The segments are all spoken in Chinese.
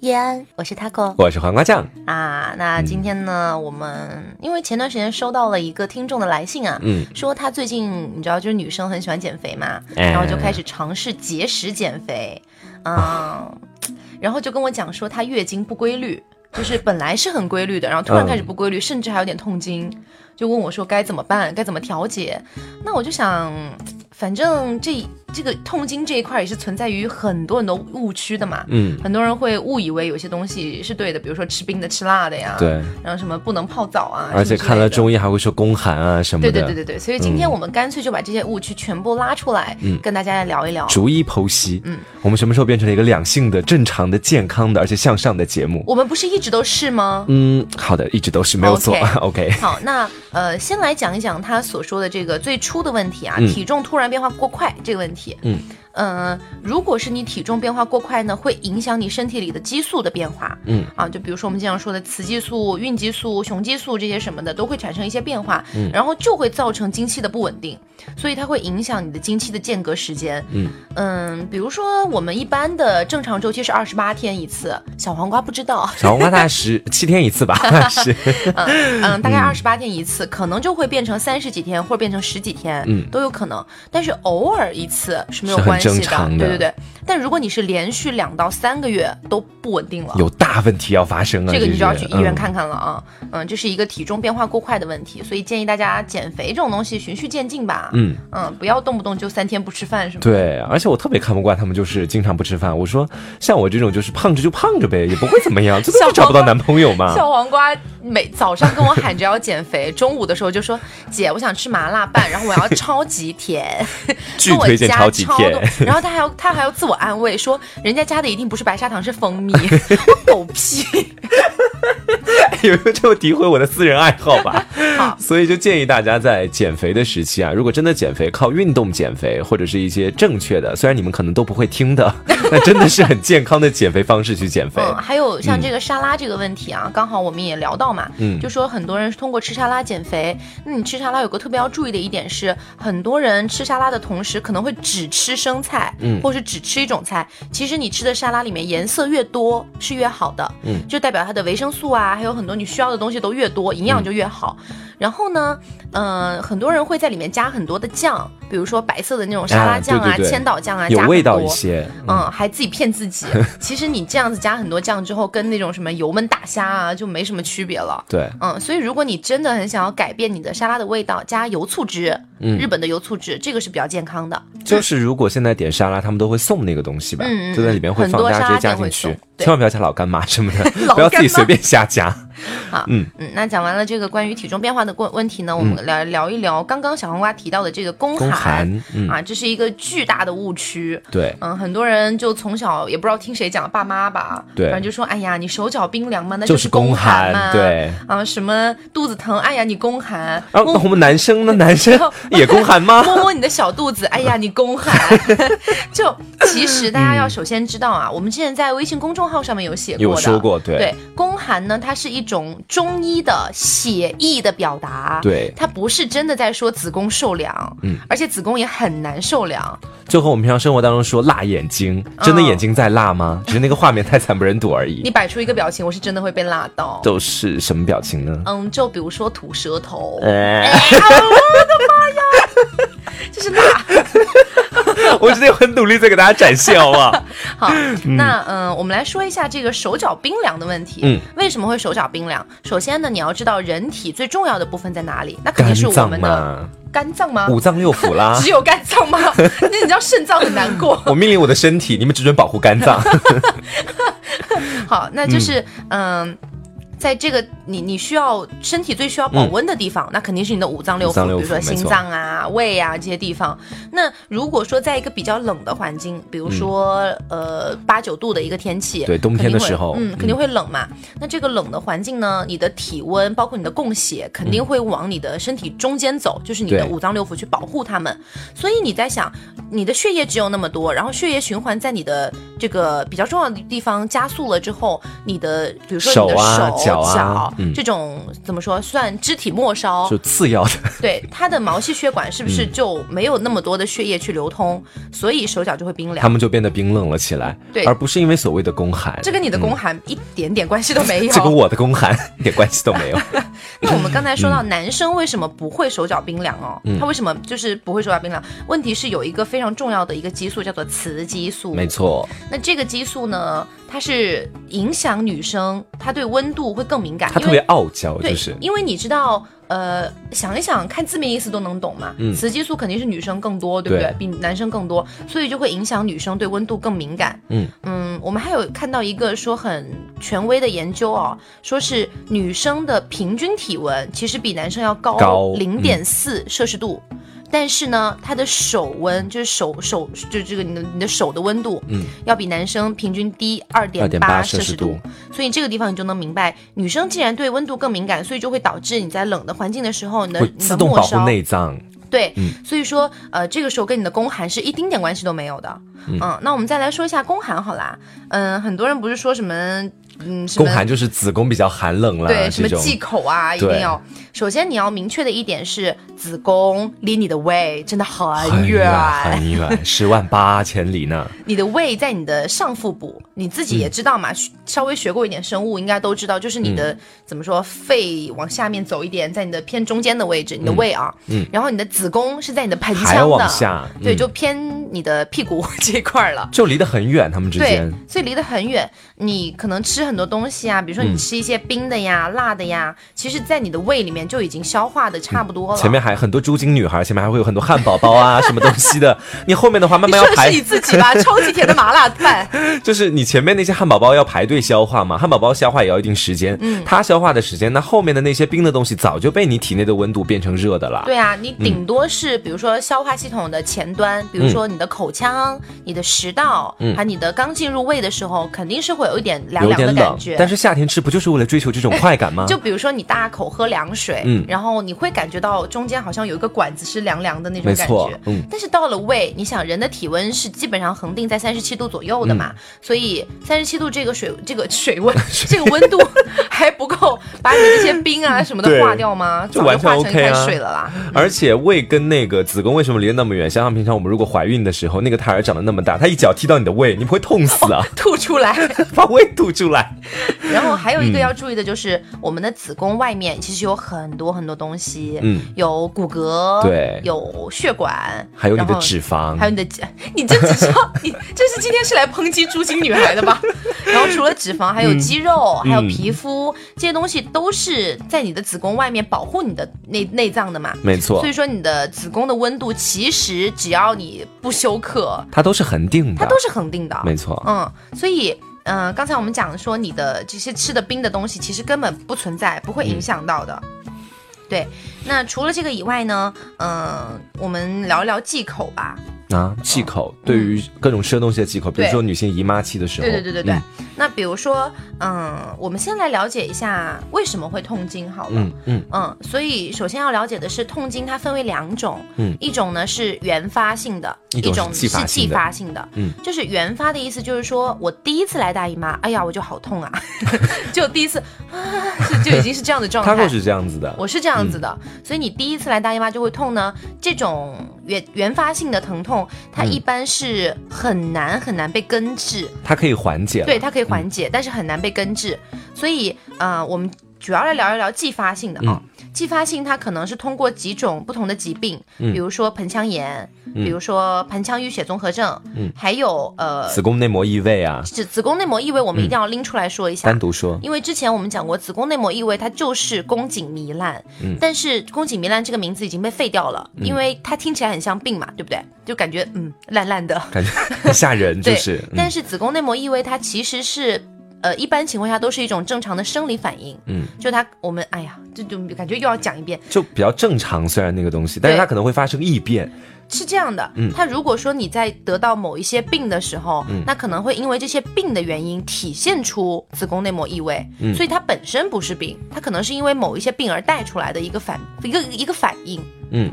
叶安，我是 taco，我是黄瓜酱啊。那今天呢，我们因为前段时间收到了一个听众的来信啊，嗯，说他最近你知道，就是女生很喜欢减肥嘛，然后就开始尝试节食减肥，嗯，然后就跟我讲说她月经不规律，就是本来是很规律的，然后突然开始不规律，甚至还有点痛经，就问我说该怎么办，该怎么调节？那我就想，反正这。这个痛经这一块也是存在于很多很多误区的嘛，嗯，很多人会误以为有些东西是对的，比如说吃冰的、吃辣的呀，对，然后什么不能泡澡啊，而且看了中医还会说宫寒啊什么的，对对对对。对，所以今天我们干脆就把这些误区全部拉出来，嗯，跟大家来聊一聊，逐一剖析，嗯，我们什么时候变成了一个两性的、正常的、健康的而且向上的节目？我们不是一直都是吗？嗯，好的，一直都是没有错，OK。好，那呃，先来讲一讲他所说的这个最初的问题啊，体重突然变化过快这个问题，嗯。嗯，如果是你体重变化过快呢，会影响你身体里的激素的变化。嗯。啊，就比如说我们经常说的雌激素、孕激素、雄激素这些什么的，都会产生一些变化，嗯，然后就会造成经期的不稳定，所以它会影响你的经期的间隔时间。嗯。嗯，比如说我们一般的正常周期是二十八天一次，小黄瓜不知道，小黄瓜大概十七天一次吧，是，嗯嗯，大概二十八天一次，可能就会变成三十几天或者变成十几天，嗯，都有可能，但是偶尔一次是没有关系。正常的，对对对，但如果你是连续两到三个月都不稳定了，有大问题要发生了，这个你就要去医院看看了啊。嗯，这是一个体重变化过快的问题，所以建议大家减肥这种东西循序渐进吧。嗯嗯，不要动不动就三天不吃饭什么。对，而且我特别看不惯他们，就是经常不吃饭。我说像我这种就是胖着就胖着呗，也不会怎么样，这是找不到男朋友嘛？小黄瓜每早上跟我喊着要减肥，中午的时候就说姐，我想吃麻辣拌，然后我要超级甜，巨推荐超级甜。然后他还要他还要自我安慰说，人家加的一定不是白砂糖，是蜂蜜。狗屁！有没有这么诋毁我的私人爱好吧？好，所以就建议大家在减肥的时期啊，如果真的减肥靠运动减肥，或者是一些正确的，虽然你们可能都不会听的，那真的是很健康的减肥方式去减肥。嗯，还有像这个沙拉这个问题啊，刚好我们也聊到嘛，嗯，就说很多人是通过吃沙拉减肥。那你吃沙拉有个特别要注意的一点是，很多人吃沙拉的同时可能会只吃生菜，嗯，或是只吃一种菜。其实你吃的沙拉里面颜色越多是越好的，嗯，就代表它的维生素啊，还有很多你需要的东西都越多，营养就越好。然后呢，嗯，很多人会在里面加很多的酱，比如说白色的那种沙拉酱啊、千岛酱啊，有味道一些。嗯，还自己骗自己。其实你这样子加很多酱之后，跟那种什么油焖大虾啊就没什么区别了。对，嗯，所以如果你真的很想要改变你的沙拉的味道，加油醋汁，嗯，日本的油醋汁，这个是比较健康的。就是 如果现在点沙拉，他们都会送那个东西吧？嗯就在里面会放，大家直接加进去，千万不要加老干妈什么的，不要自己随便瞎加。好，嗯。嗯，那讲完了这个关于体重变化的问问题呢，我们来聊一聊刚刚小黄瓜提到的这个宫寒。啊，这是一个巨大的误区。对，嗯，很多人就从小也不知道听谁讲，爸妈吧，对，反正就说，哎呀，你手脚冰凉嘛，那就是宫寒嘛，对，啊，什么肚子疼，哎呀，你宫寒。啊，我们男生呢？男生 也宫寒吗？摸摸你的小肚子，哎呀，你宫寒。就其实大家要首先知道啊，我们之前在微信公众号上面有写过，有说过，对，对，宫寒呢，它是一种中医的写意的表达，对，它不是真的在说子宫受凉，嗯，而且子宫也很难受凉，就和我们平常生活当中说辣眼睛，真的眼睛在辣吗？只是那个画面太惨不忍睹而已。你摆出一个表情，我是真的会被辣到。都是什么表情呢？嗯，就比如说吐舌头。哎我的妈呀，这是辣。我今天很努力在给大家展现，好不好？好，那嗯，我们来说一下这个手脚冰凉的问题。嗯，为什么会手脚冰凉？首先呢，你要知道人体最重要的部分在哪里？那肯定是我们的肝脏吗？五脏六腑啦。只有肝脏吗？那你知道肾脏很难过。我命令我的身体，你们只准保护肝脏。好，那就是嗯。在这个你你需要身体最需要保温的地方，那肯定是你的五脏六腑，比如说心脏啊、胃啊这些地方。那如果说在一个比较冷的环境，比如说呃八九度的一个天气，对冬天的时候，嗯，肯定会冷嘛。那这个冷的环境呢，你的体温包括你的供血肯定会往你的身体中间走，就是你的五脏六腑去保护它们。所以你在想，你的血液只有那么多，然后血液循环在你的这个比较重要的地方加速了之后，你的比如说你的手。脚这种怎么说算肢体末梢，就次要的。对，它的毛细血管是不是就没有那么多的血液去流通，所以手脚就会冰凉，他们就变得冰冷了起来。对，而不是因为所谓的宫寒，这跟你的宫寒一点点关系都没有，这跟我的宫寒一点关系都没有。那我们刚才说到男生为什么不会手脚冰凉哦？他为什么就是不会手脚冰凉？问题是有一个非常重要的一个激素叫做雌激素，没错。那这个激素呢？它是影响女生，她对温度会更敏感。她特别傲娇，就是。因为你知道，呃，想一想，看字面意思都能懂嘛。嗯。雌激素肯定是女生更多，对不对？比男生更多，所以就会影响女生对温度更敏感。嗯嗯，我们还有看到一个说很权威的研究哦，说是女生的平均体温其实比男生要高零点四摄氏度。但是呢，他的手温就是手手就这个你的你的手的温度，嗯，要比男生平均低二点八摄氏度。所以这个地方你就能明白，女生既然对温度更敏感，所以就会导致你在冷的环境的时候，你的自动保护内脏。对，所以说呃，这个时候跟你的宫寒是一丁点关系都没有的。嗯，那我们再来说一下宫寒好啦。嗯，很多人不是说什么。嗯，宫寒就是子宫比较寒冷了，对，什么忌口啊，一定要。首先你要明确的一点是，子宫离你的胃真的很远，很远，十万八千里呢。你的胃在你的上腹部，你自己也知道嘛，稍微学过一点生物，应该都知道，就是你的怎么说，肺往下面走一点，在你的偏中间的位置，你的胃啊，嗯，然后你的子宫是在你的盆腔的下，对，就偏你的屁股 这一块了，就离得很远，他们之间，所以离得很远，你可能吃。很多东西啊，比如说你吃一些冰的呀、辣的呀，其实，在你的胃里面就已经消化的差不多了。前面还很多猪精女孩，前面还会有很多汉堡包啊，什么东西的。你后面的话慢慢要排。是你自己吧，超级甜的麻辣菜。就是你前面那些汉堡包要排队消化嘛，汉堡包消化也要一定时间。嗯，它消化的时间，那后面的那些冰的东西早就被你体内的温度变成热的了。对啊，你顶多是比如说消化系统的前端，比如说你的口腔、你的食道，还有你的刚进入胃的时候，肯定是会有一点凉凉的感觉。但是夏天。吃不就是为了追求这种快感吗？就比如说你大口喝凉水，嗯，然后你会感觉到中间好像有一个管子是凉凉的那种感觉，嗯。但是到了胃，你想人的体温是基本上恒定在三十七度左右的嘛，所以三十七度这个水这个 水温这个温度还不够把你这些冰啊 什么的化掉吗？就完全 OK 啊。水了啦。而且胃跟那个子宫为什么离得那么远？想想平常我们如果怀孕的时候，那个胎儿长得那么大，他一脚踢到你的胃，你不会痛死啊？吐出来，把胃吐出来，然后。还有一个要注意的就是，我们的子宫外面其实有很多很多东西，嗯，有骨骼，对，有血管，还有你的脂肪，还有你的，你这只是 你这是今天是来抨击猪精女孩的吧？然后除了脂肪，还有肌肉，还有皮肤，这些东西都是在你的子宫外面保护你的内内脏的嘛？没错。所以说你的子宫的温度其实只要你不休克，它都是恒定的，它都是恒定的，没错。嗯，所以。嗯，刚才我们讲说你的这些吃的冰的东西，其实根本不存在，不会影响到的。对，那除了这个以外呢，嗯，我们聊一聊忌口吧。啊，忌口对于各种吃的东西的忌口，比如说女性姨妈期的时候，对对对对对。那比如说，嗯，我们先来了解一下为什么会痛经好了。嗯嗯嗯。所以首先要了解的是，痛经它分为两种，嗯，一种呢是原发性的，一种是继发性的。嗯，就是原发的意思就是说我第一次来大姨妈，哎呀我就好痛啊，就第一次啊就已经是这样的状态。他会是这样子的，我是这样子的，所以你第一次来大姨妈就会痛呢，这种原原发性的疼痛。它一般是很难很难被根治，它可以缓解，对，它可以缓解，但是很难被根治。所以，呃，我们主要来聊一聊继发性的啊。继发性它可能是通过几种不同的疾病，比如说盆腔炎，比如说盆腔淤血综合症，嗯，还有呃子宫内膜异位啊。子子宫内膜异位我们一定要拎出来说一下，单独说，因为之前我们讲过子宫内膜异位它就是宫颈糜烂，嗯，但是宫颈糜烂这个名字已经被废掉了，因为它听起来很像病嘛，对不对？就感觉嗯烂烂的，感觉很吓人，就是。但是子宫内膜异位它其实是。呃，一般情况下都是一种正常的生理反应。嗯，就它，我们哎呀，就就感觉又要讲一遍，就比较正常。虽然那个东西，但是它可能会发生异变。是这样的，嗯，它如果说你在得到某一些病的时候，嗯，那可能会因为这些病的原因体现出子宫内膜异位。嗯，所以它本身不是病，它可能是因为某一些病而带出来的一个反一个一个反应。嗯。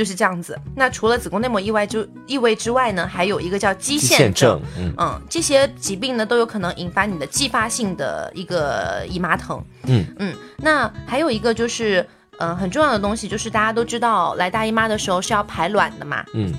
就是这样子。那除了子宫内膜异外之异位之外呢，还有一个叫肌腺症。嗯，这些疾病呢都有可能引发你的继发性的一个姨妈疼。嗯嗯，那还有一个就是，嗯，很重要的东西就是大家都知道，来大姨妈的时候是要排卵的嘛。嗯。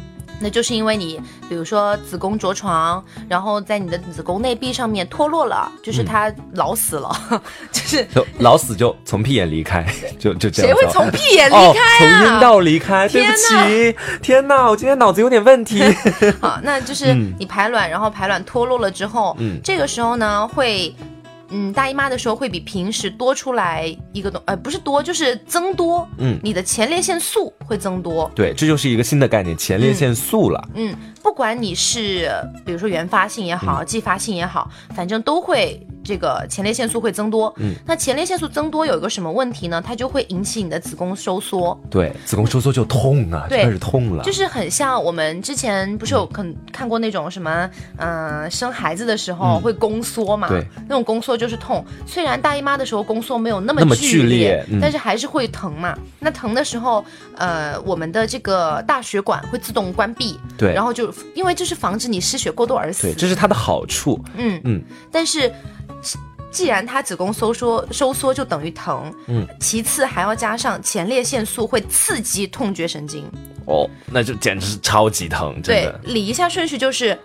那就是因为你，比如说子宫着床，然后在你的子宫内壁上面脱落了，就是它老死了，就是老死就从屁眼离开，就就这样。谁会从屁眼离开啊？从阴道离开？对不起，天哪，我今天脑子有点问题。好，那就是你排卵，然后排卵脱落了之后，嗯，这个时候呢会。嗯，大姨妈的时候会比平时多出来一个东，呃，不是多，就是增多。嗯，你的前列腺素会增多。对，这就是一个新的概念，前列腺素了。嗯，不管你是比如说原发性也好，继发性也好，反正都会。这个前列腺素会增多，嗯，那前列腺素增多有一个什么问题呢？它就会引起你的子宫收缩，对，子宫收缩就痛啊，就开始痛了，就是很像我们之前不是有看看过那种什么，嗯，生孩子的时候会宫缩嘛，对，那种宫缩就是痛，虽然大姨妈的时候宫缩没有那么剧烈，但是还是会疼嘛。那疼的时候，呃，我们的这个大血管会自动关闭，对，然后就因为这是防止你失血过多而死，对，这是它的好处，嗯。嗯，但是。既然它子宫收缩收缩就等于疼，嗯，其次还要加上前列腺素会刺激痛觉神经，哦，那就简直是超级疼，对，理一下顺序就是，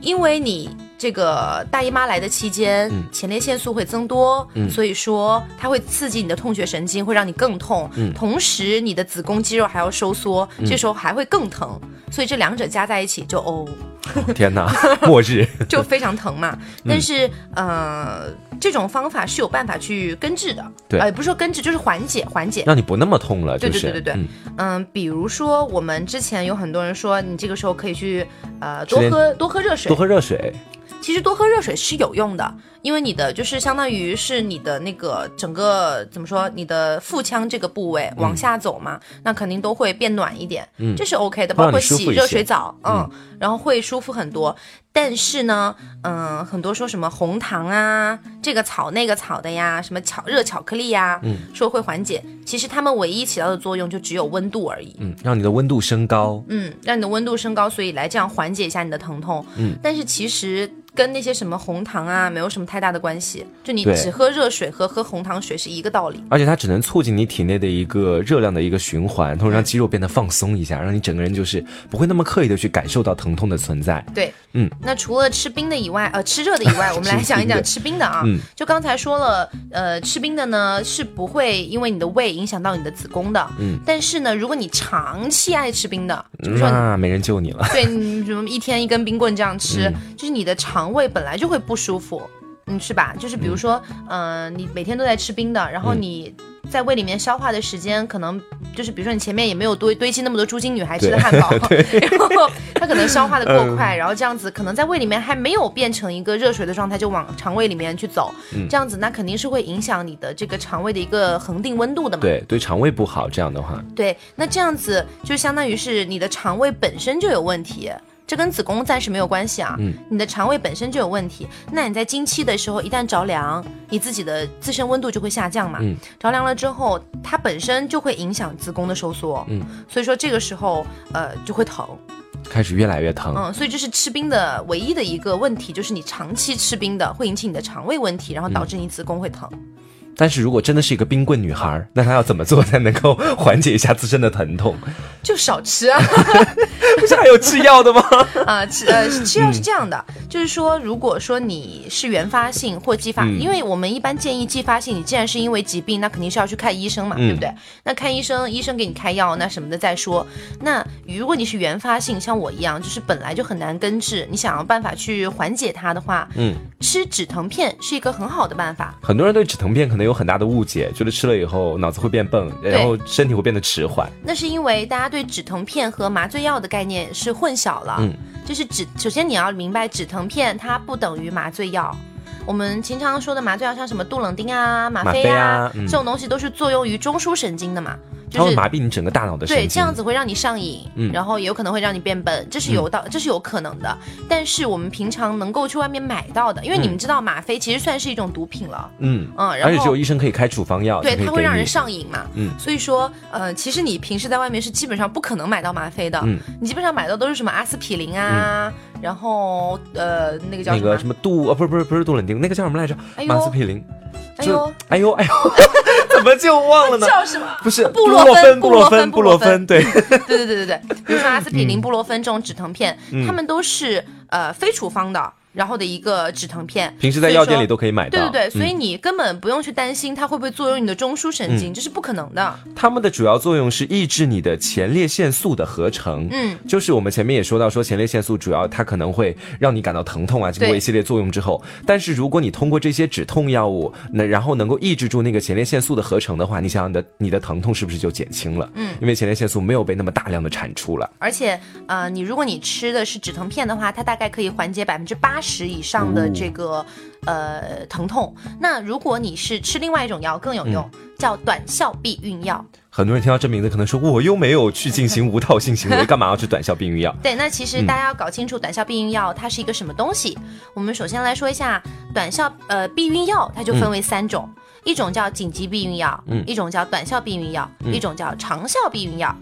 因为你这个大姨妈来的期间，前列腺素会增多，所以说它会刺激你的痛觉神经，会让你更痛，同时你的子宫肌肉还要收缩，这时候还会更疼，所以这两者加在一起就哦。天哪，末日 就非常疼嘛。但是，呃，这种方法是有办法去根治的。对，呃，不是说根治，就是缓解，缓解，让你不那么痛了。对对对对对。嗯，比如说我们之前有很多人说，你这个时候可以去，呃，多喝多喝热水，多喝热水。其实多喝热水是有用的，因为你的就是相当于是你的那个整个怎么说，你的腹腔这个部位往下走嘛，那肯定都会变暖一点，嗯，这是 OK 的，包括洗热水澡，嗯，然后会舒服很多。但是呢，嗯，很多说什么红糖啊，这个草那个草的呀，什么巧热巧克力呀，嗯，说会缓解，其实它们唯一起到的作用就只有温度而已，嗯，让你的温度升高，嗯，让你的温度升高，所以来这样缓解一下你的疼痛，嗯，但是其实。跟那些什么红糖啊，没有什么太大的关系。就你只喝热水和喝红糖水是一个道理。而且它只能促进你体内的一个热量的一个循环，同时让肌肉变得放松一下，让你整个人就是不会那么刻意的去感受到疼痛的存在。对，嗯。那除了吃冰的以外，呃，吃热的以外，我们来讲一讲吃冰的啊。嗯。就刚才说了，呃，吃冰的呢是不会因为你的胃影响到你的子宫的。嗯。但是呢，如果你长期爱吃冰的，那没人救你了。对，你什么一天一根冰棍这样吃，就是你的肠。肠胃本来就会不舒服，嗯，是吧？就是比如说，嗯，你每天都在吃冰的，然后你在胃里面消化的时间，可能就是比如说你前面也没有堆堆积那么多猪精女孩吃的汉堡，然后它可能消化的过快，然后这样子可能在胃里面还没有变成一个热水的状态，就往肠胃里面去走，这样子那肯定是会影响你的这个肠胃的一个恒定温度的嘛。对，对肠胃不好，这样的话。对，那这样子就相当于是你的肠胃本身就有问题。这跟子宫暂时没有关系啊，嗯，你的肠胃本身就有问题，那你在经期的时候一旦着凉，你自己的自身温度就会下降嘛，嗯，着凉了之后，它本身就会影响子宫的收缩，嗯，所以说这个时候，呃，就会疼，开始越来越疼，嗯，所以这是吃冰的唯一的一个问题，就是你长期吃冰的会引起你的肠胃问题，然后导致你子宫会疼。但是如果真的是一个冰棍女孩，那她要怎么做才能够缓解一下自身的疼痛？就少吃啊！不是还有吃药的吗？啊，吃呃 吃药是这样的，就是说，如果说你是原发性或继发，因为我们一般建议继发性，你既然是因为疾病，那肯定是要去看医生嘛，对不对？那看医生，医生给你开药，那什么的再说。那如果你是原发性，像我一样，就是本来就很难根治，你想要办法去缓解它的话，嗯，吃止疼片是一个很好的办法。很多人对止疼片可能。有很大的误解，觉得吃了以后脑子会变笨，然后身体会变得迟缓。那是因为大家对止疼片和麻醉药的概念是混淆了。嗯，就是止，首先你要明白，止疼片它不等于麻醉药。我们经常说的麻醉药，像什么杜冷丁啊、吗啡啊，这种东西都是作用于中枢神经的嘛。它会麻痹你整个大脑的神经。对，这样子会让你上瘾，然后也有可能会让你变笨，这是有到，这是有可能的。但是我们平常能够去外面买到的，因为你们知道吗啡其实算是一种毒品了，嗯。嗯，而且只有医生可以开处方药，对，它会让人上瘾嘛，嗯，所以说，呃，其实你平时在外面是基本上不可能买到吗啡的，嗯，你基本上买到都是什么阿司匹林啊，然后呃那个叫那个什么？杜呃不是不是不是杜冷丁，那个叫什么来着？阿司匹林，哎呦。哎呦哎呦，怎么就忘了呢？叫什么？不是布洛芬布洛芬布洛芬，对。对对对对对，比如说阿司匹林、布洛芬这种止疼片，他们都是呃非处方的。然后的一个止疼片，平时在药店里都可以买到。对对对，所以你根本不用去担心它会不会作用你的中枢神经，这是不可能的。它们的主要作用是抑制你的前列腺素的合成。嗯，就是我们前面也说到，说前列腺素主要它可能会让你感到疼痛啊，经过一系列作用之后。但是如果你通过这些止痛药物，那然后能够抑制住那个前列腺素的合成的话，你想想的你的疼痛是不是就减轻了？嗯，因为前列腺素没有被那么大量的产出了。而且，呃，你如果你吃的是止疼片的话，它大概可以缓解百分之八十以上的。这个呃疼痛，那如果你是吃另外一种药更有用，叫短效避孕药。很多人听到这名字可能说，我又没有去进行无套性行为，干嘛要吃短效避孕药？对，那其实大家要搞清楚短效避孕药它是一个什么东西。我们首先来说一下短效呃避孕药，它就分为三种，一种叫紧急避孕药，嗯，一种叫短效避孕药，一种叫长效避孕药。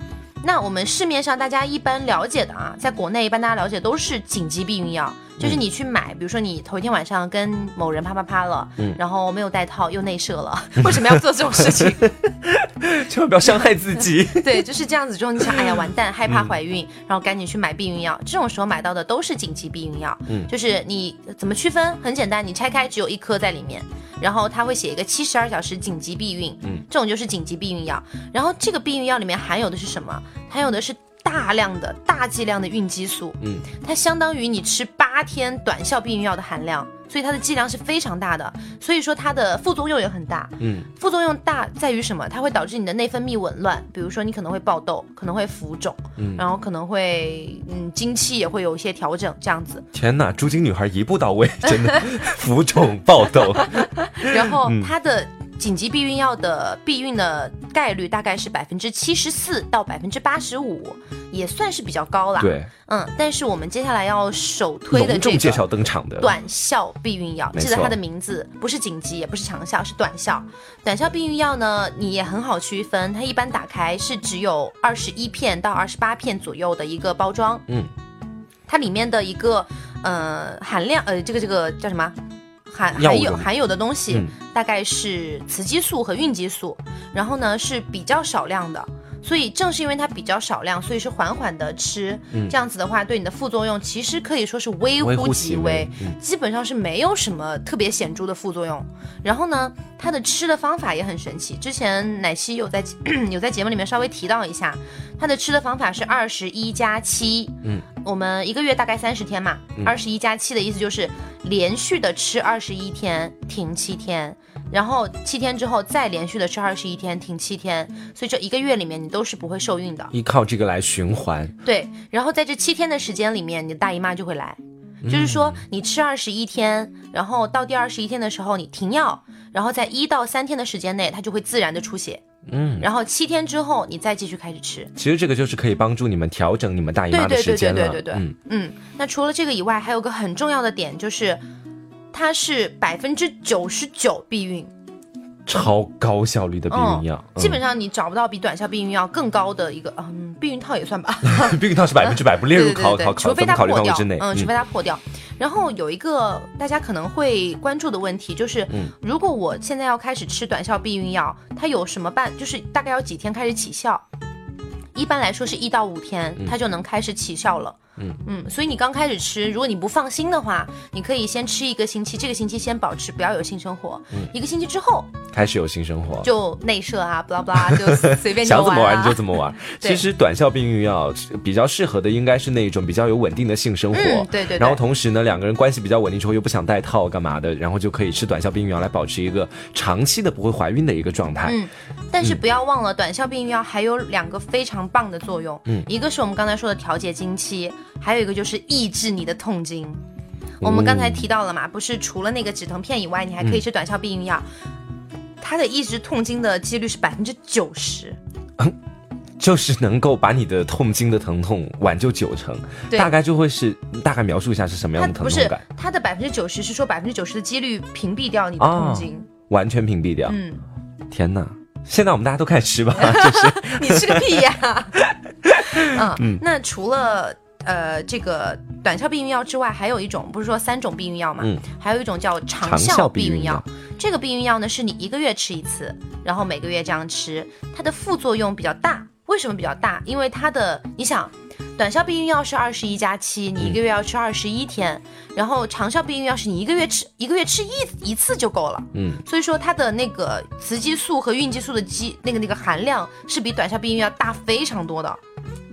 那我们市面上大家一般了解的啊，在国内一般大家了解都是紧急避孕药。就是你去买，比如说你头一天晚上跟某人啪啪啪了，嗯，然后没有带套又内射了，为什么要做这种事情？千万不要伤害自己。对，就是这样子。之后你想，哎呀，完蛋，害怕怀孕，然后赶紧去买避孕药。这种时候买到的都是紧急避孕药。嗯，就是你怎么区分？很简单，你拆开只有一颗在里面，然后它会写一个七十二小时紧急避孕。嗯，这种就是紧急避孕药。然后这个避孕药里面含有的是什么？含有的是。大量的大剂量的孕激素，嗯，它相当于你吃八天短效避孕药的含量，所以它的剂量是非常大的，所以说它的副作用也很大，嗯，副作用大在于什么？它会导致你的内分泌紊乱，比如说你可能会爆痘，可能会浮肿，嗯，然后可能会嗯经期也会有一些调整，这样子。天哪，猪精女孩一步到位，真的 浮肿爆痘，然后它的。紧急避孕药的避孕的概率大概是百分之七十四到百分之八十五，也算是比较高啦。对，嗯，但是我们接下来要首推的这个介绍登场的短效避孕药，记得它的名字不是紧急，也不是长效，是短效。短效避孕药呢，你也很好区分，它一般打开是只有二十一片到二十八片左右的一个包装。嗯，它里面的一个呃含量，呃，这个这个叫什么？含含有含有的东西大概是雌激素和孕激素，然后呢是比较少量的。所以正是因为它比较少量，所以是缓缓的吃，这样子的话，对你的副作用其实可以说是微乎其微，基本上是没有什么特别显著的副作用。然后呢，它的吃的方法也很神奇，之前奶昔有在 有在节目里面稍微提到一下，它的吃的方法是二十一加七，嗯，我们一个月大概三十天嘛，二十一加七的意思就是连续的吃二十一天，停七天。然后七天之后再连续的吃二十一天，停七天，所以这一个月里面你都是不会受孕的，依靠这个来循环。对，然后在这七天的时间里面，你的大姨妈就会来，就是说你吃二十一天，然后到第二十一天的时候你停药，然后在一到三天的时间内它就会自然的出血，嗯，然后七天之后你再继续开始吃。其实这个就是可以帮助你们调整你们大姨妈的时间了。对对对对对对，嗯嗯。那除了这个以外，还有个很重要的点就是。它是百分之九十九避孕，超高效率的避孕药，基本上你找不到比短效避孕药更高的一个，嗯，避孕套也算吧。避孕套是百分之百不列入考考考，除非它破掉，嗯，除非它破掉。然后有一个大家可能会关注的问题就是，如果我现在要开始吃短效避孕药，它有什么办？就是大概要几天开始起效？一般来说是一到五天，它就能开始起效了。嗯嗯，所以你刚开始吃，如果你不放心的话，你可以先吃一个星期，这个星期先保持不要有性生活。嗯，一个星期之后开始有性生活，就内射啊，巴拉巴拉，就随便想怎么玩你就怎么玩。其实短效避孕药比较适合的应该是那种比较有稳定的性生活，对对。然后同时呢，两个人关系比较稳定之后又不想戴套干嘛的，然后就可以吃短效避孕药来保持一个长期的不会怀孕的一个状态。嗯，但是不要忘了，短效避孕药还有两个非常棒的作用。嗯，一个是我们刚才说的调节经期。还有一个就是抑制你的痛经，我们刚才提到了嘛，不是除了那个止疼片以外，你还可以吃短效避孕药，它的抑制痛经的几率是百分之九十。就是能够把你的痛经的疼痛挽救九成，大概就会是大概描述一下是什么样的疼痛感？它的百分之九十是说百分之九十的几率屏蔽掉你的痛经，完全屏蔽掉。嗯，天哪！现在我们大家都开始吃吧，就是你吃个屁呀！嗯，那除了呃这个短效避孕药之外，还有一种不是说三种避孕药嘛？嗯，还有一种叫长效避孕药。这个避孕药呢，是你一个月吃一次，然后每个月这样吃，它的副作用比较大。为什么比较大？因为它的，你想，短效避孕药是二十一加七，你一个月要吃二十一天，然后长效避孕药是你一个月吃一个月吃一一次就够了。嗯，所以说它的那个雌激素和孕激素的激那个那个含量是比短效避孕药大非常多的。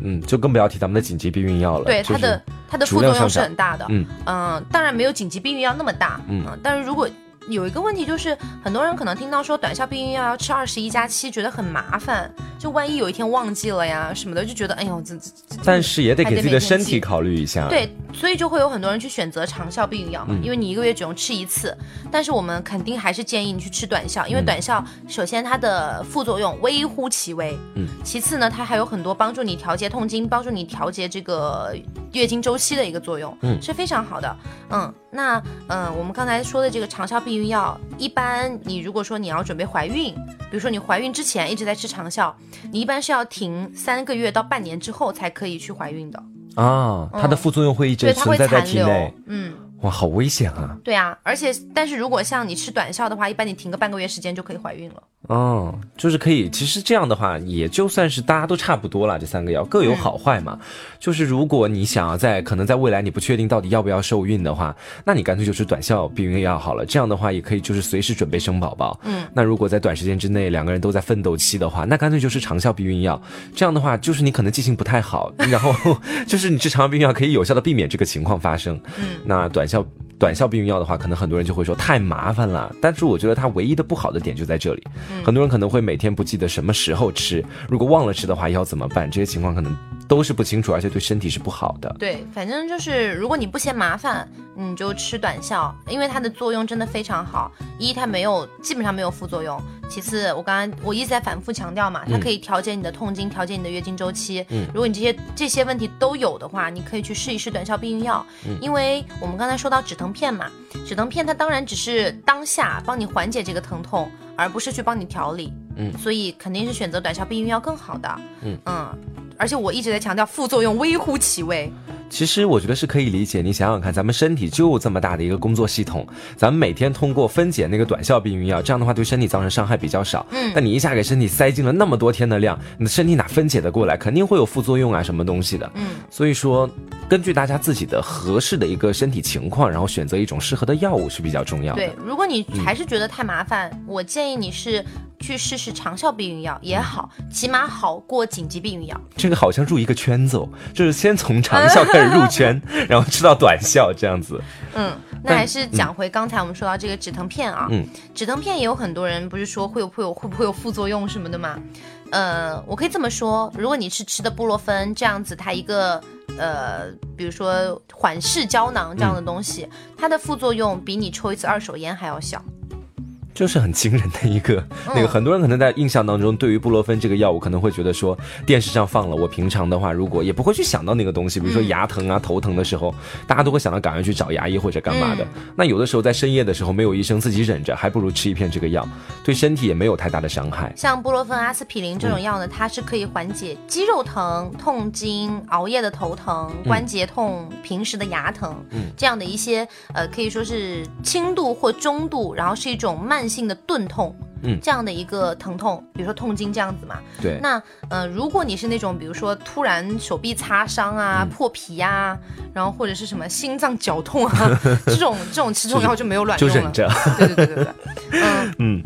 嗯，就更不要提咱们的紧急避孕药了。对，它的它的副作用是很大的。嗯嗯，当然没有紧急避孕药那么大。嗯，但是如果有一个问题就是，很多人可能听到说短效避孕药要吃二十一加七，觉得很麻烦，就万一有一天忘记了呀什么的，就觉得哎呦这这。但是也得给自己的身体考虑一下。对，所以就会有很多人去选择长效避孕药嘛，因为你一个月只用吃一次。但是我们肯定还是建议你去吃短效，因为短效首先它的副作用微乎其微，嗯，其次呢它还有很多帮助你调节痛经、帮助你调节这个月经周期的一个作用，嗯，是非常好的，嗯。那嗯，我们刚才说的这个长效避孕药，一般你如果说你要准备怀孕，比如说你怀孕之前一直在吃长效，你一般是要停三个月到半年之后才可以去怀孕的。啊。它的副作用会一直存在在体内，嗯，哇，好危险啊！对啊，而且但是如果像你吃短效的话，一般你停个半个月时间就可以怀孕了。哦，就是可以。其实这样的话，也就算是大家都差不多了。这三个药各有好坏嘛。就是如果你想要在可能在未来你不确定到底要不要受孕的话，那你干脆就吃短效避孕药好了。这样的话也可以就是随时准备生宝宝。嗯。那如果在短时间之内两个人都在奋斗期的话，那干脆就是长效避孕药。这样的话就是你可能记性不太好，然后 就是你吃长效避孕药可以有效的避免这个情况发生。嗯。那短效。短效避孕药的话，可能很多人就会说太麻烦了。但是我觉得它唯一的不好的点就在这里，很多人可能会每天不记得什么时候吃，如果忘了吃的话要怎么办？这些情况可能都是不清楚，而且对身体是不好的。对，反正就是如果你不嫌麻烦，你就吃短效，因为它的作用真的非常好。一，它没有基本上没有副作用；其次，我刚刚我一直在反复强调嘛，它可以调节你的痛经，调节你的月经周期。嗯，如果你这些这些问题都有的话，你可以去试一试短效避孕药。嗯，因为我们刚才说到止疼。片嘛，止疼片它当然只是当下帮你缓解这个疼痛，而不是去帮你调理。嗯，所以肯定是选择短效避孕药更好的。嗯嗯，而且我一直在强调副作用微乎其微。其实我觉得是可以理解，你想想看，咱们身体就这么大的一个工作系统，咱们每天通过分解那个短效避孕药，这样的话对身体造成伤害比较少。嗯，但你一下给身体塞进了那么多天的量，你的身体哪分解得过来？肯定会有副作用啊，什么东西的。嗯，所以说，根据大家自己的合适的一个身体情况，然后选择一种适合的药物是比较重要的。对，如果你还是觉得太麻烦，我建议你是。去试试长效避孕药也好，起码好过紧急避孕药。这个好像入一个圈子，哦，就是先从长效开始入圈，然后吃到短效这样子。嗯，那还是讲回刚才我们说到这个止疼片啊。嗯，止疼片也有很多人不是说会有会有会不会有副作用什么的吗？呃，我可以这么说，如果你是吃的布洛芬这样子，它一个呃，比如说缓释胶囊这样的东西，它的副作用比你抽一次二手烟还要小。就是很惊人的一个那个，很多人可能在印象当中，对于布洛芬这个药物，可能会觉得说电视上放了，我平常的话，如果也不会去想到那个东西，比如说牙疼啊、头疼的时候，大家都会想到赶快去找牙医或者干嘛的。那有的时候在深夜的时候没有医生，自己忍着，还不如吃一片这个药，对身体也没有太大的伤害。像布洛芬、阿司匹林这种药呢，它是可以缓解肌肉疼、痛经、熬夜的头疼、关节痛、平时的牙疼，这样的一些呃，可以说是轻度或中度，然后是一种慢。性的钝痛，嗯，这样的一个疼痛，比如说痛经这样子嘛。对。那呃，如果你是那种，比如说突然手臂擦伤啊、破皮呀，然后或者是什么心脏绞痛啊，这种这种吃中药就没有卵用了。就忍着。对对对对对。嗯 嗯。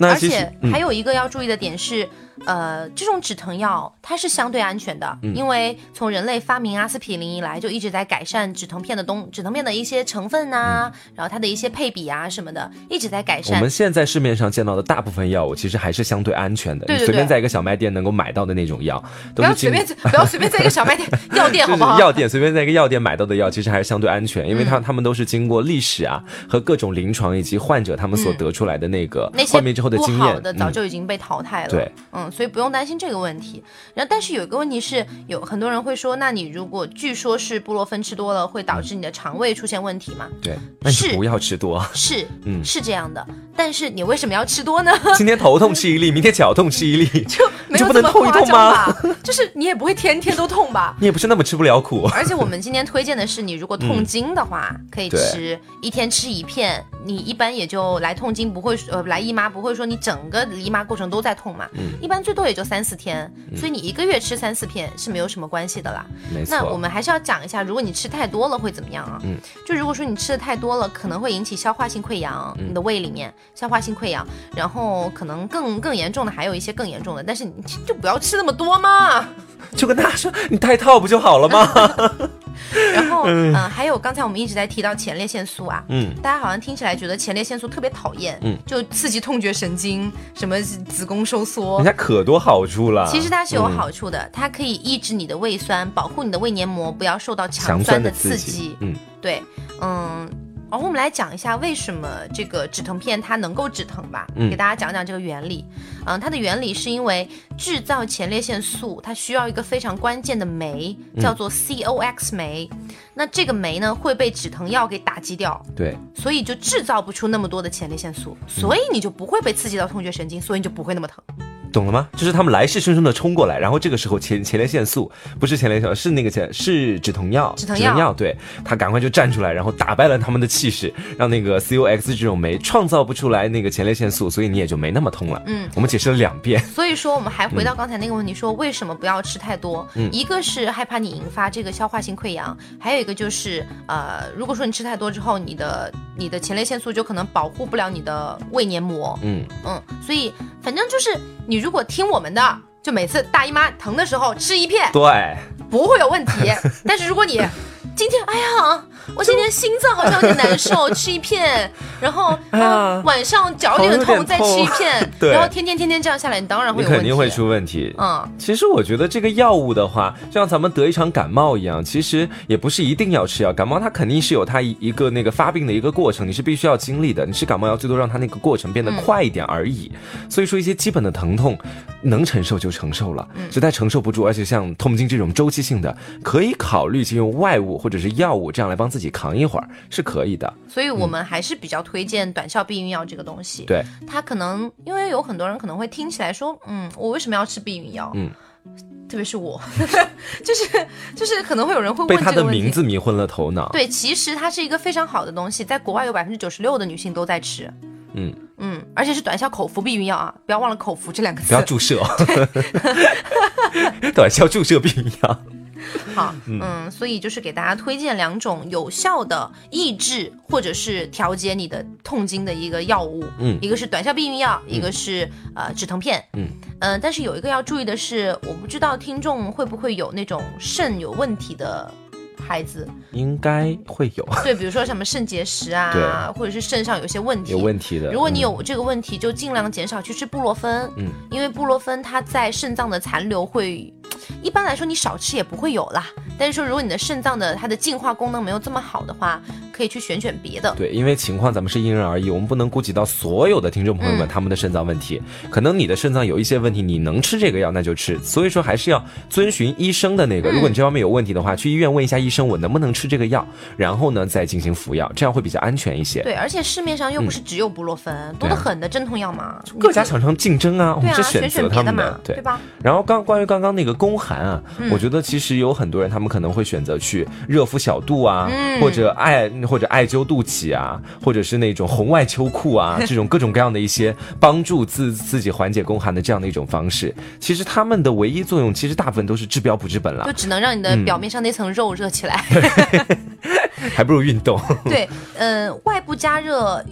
而且还有一个要注意的点是。呃，这种止疼药它是相对安全的，因为从人类发明阿司匹林以来，就一直在改善止疼片的东止疼片的一些成分呐，然后它的一些配比啊什么的，一直在改善。我们现在市面上见到的大部分药物其实还是相对安全的，你随便在一个小卖店能够买到的那种药，不要随便不要随便在一个小卖店 药店好不好？药店随便在一个药店买到的药，其实还是相对安全，因为它他们都是经过历史啊和各种临床以及患者他们所得出来的那个那些之后的经验，的早就已经被淘汰了。对，嗯。嗯，所以不用担心这个问题。然后，但是有一个问题是，有很多人会说，那你如果据说是布洛芬吃多了会导致你的肠胃出现问题吗？对，那你不要吃多。是，嗯，是这样的。但是你为什么要吃多呢？今天头痛吃一粒，明天脚痛吃一粒，就没有这么夸张吧？就是你也不会天天都痛吧？你也不是那么吃不了苦。而且我们今天推荐的是，你如果痛经的话，可以吃一天吃一片。你一般也就来痛经，不会呃来姨妈，不会说你整个姨妈过程都在痛嘛？嗯，一般最多也就三四天，所以你一个月吃三四片是没有什么关系的啦。没错。那我们还是要讲一下，如果你吃太多了会怎么样啊？嗯，就如果说你吃的太多了，可能会引起消化性溃疡，你的胃里面消化性溃疡，然后可能更更严重的还有一些更严重的，但是你就不要吃那么多嘛。就跟大家说，你戴套不就好了吗？然后，嗯，还有刚才我们一直在提到前列腺素啊，嗯，大家好像听起来觉得前列腺素特别讨厌，嗯，就刺激痛觉神经，什么子宫收缩，人家可多好处了。其实它是有好处的，它可以抑制你的胃酸，保护你的胃黏膜不要受到强酸的刺激。嗯，对，嗯。然后我们来讲一下为什么这个止疼片它能够止疼吧，给大家讲讲这个原理。嗯，它的原理是因为制造前列腺素，它需要一个非常关键的酶，叫做 COX 酶。那这个酶呢会被止疼药给打击掉，对，所以就制造不出那么多的前列腺素，所以你就不会被刺激到痛觉神经，所以你就不会那么疼。懂了吗？就是他们来势汹汹的冲过来，然后这个时候前前列腺素不是前列腺，是那个前是止疼药，止疼药，对他赶快就站出来，然后打败了他们的气势，让那个 COX 这种酶创造不出来那个前列腺素，所以你也就没那么痛了。嗯，我们解释了两遍。所以说我们还回到刚才那个问题，说为什么不要吃太多？嗯，一个是害怕你引发这个消化性溃疡，还有一个就是呃，如果说你吃太多之后，你的你的前列腺素就可能保护不了你的胃黏膜。嗯嗯，所以反正就是。你如果听我们的，就每次大姨妈疼的时候吃一片，对，不会有问题。但是如果你今天，哎呀。我今天心脏好像有点难受，吃一片，然后啊晚上脚有点痛，再吃一片，然后天天天天这样下来，你当然会有肯定会出问题。嗯，其实我觉得这个药物的话，就像咱们得一场感冒一样，其实也不是一定要吃药。感冒它肯定是有它一一个那个发病的一个过程，你是必须要经历的。你吃感冒药最多让它那个过程变得快一点而已。所以说一些基本的疼痛能承受就承受了，实在承受不住，而且像痛经这种周期性的，可以考虑进用外物或者是药物这样来帮自己扛一会儿是可以的，所以我们还是比较推荐短效避孕药这个东西。对，它可能因为有很多人可能会听起来说，嗯，我为什么要吃避孕药？嗯，特别是我，就是就是可能会有人会被它的名字迷昏了头脑。对，其实它是一个非常好的东西，在国外有百分之九十六的女性都在吃。嗯嗯，而且是短效口服避孕药啊，不要忘了口服这两个字，不要注射。短效注射避孕药。好，嗯，所以就是给大家推荐两种有效的抑制或者是调节你的痛经的一个药物，嗯，一个是短效避孕药，一个是呃止疼片，嗯。嗯，但是有一个要注意的是，我不知道听众会不会有那种肾有问题的。孩子。应该会有，对，比如说什么肾结石啊，或者是肾上有些问题，有问题的。如果你有这个问题，就尽量减少去吃布洛芬，嗯，因为布洛芬它在肾脏的残留会，一般来说你少吃也不会有啦。但是说如果你的肾脏的它的净化功能没有这么好的话，可以去选选别的。对，因为情况咱们是因人而异，我们不能顾及到所有的听众朋友们他们的肾脏问题。可能你的肾脏有一些问题，你能吃这个药那就吃。所以说还是要遵循医生的那个，如果你这方面有问题的话，去医院问一下医生，我能不能吃这个药，然后呢再进行服药，这样会比较安全一些。对，而且市面上又不是只有布洛芬，多得很的镇痛药嘛。各家厂商竞争啊，我们是选择他们的，对吧？然后刚关于刚刚那个宫寒啊，我觉得其实有很多人他们可能会选择去热敷小肚啊，或者艾或者艾灸肚。脐啊，或者是那种红外秋裤啊，这种各种各样的一些帮助自自己缓解宫寒的这样的一种方式，其实他们的唯一作用，其实大部分都是治标不治本了，就只能让你的表面上那层肉热起来，还不如运动。对，嗯，外部加热。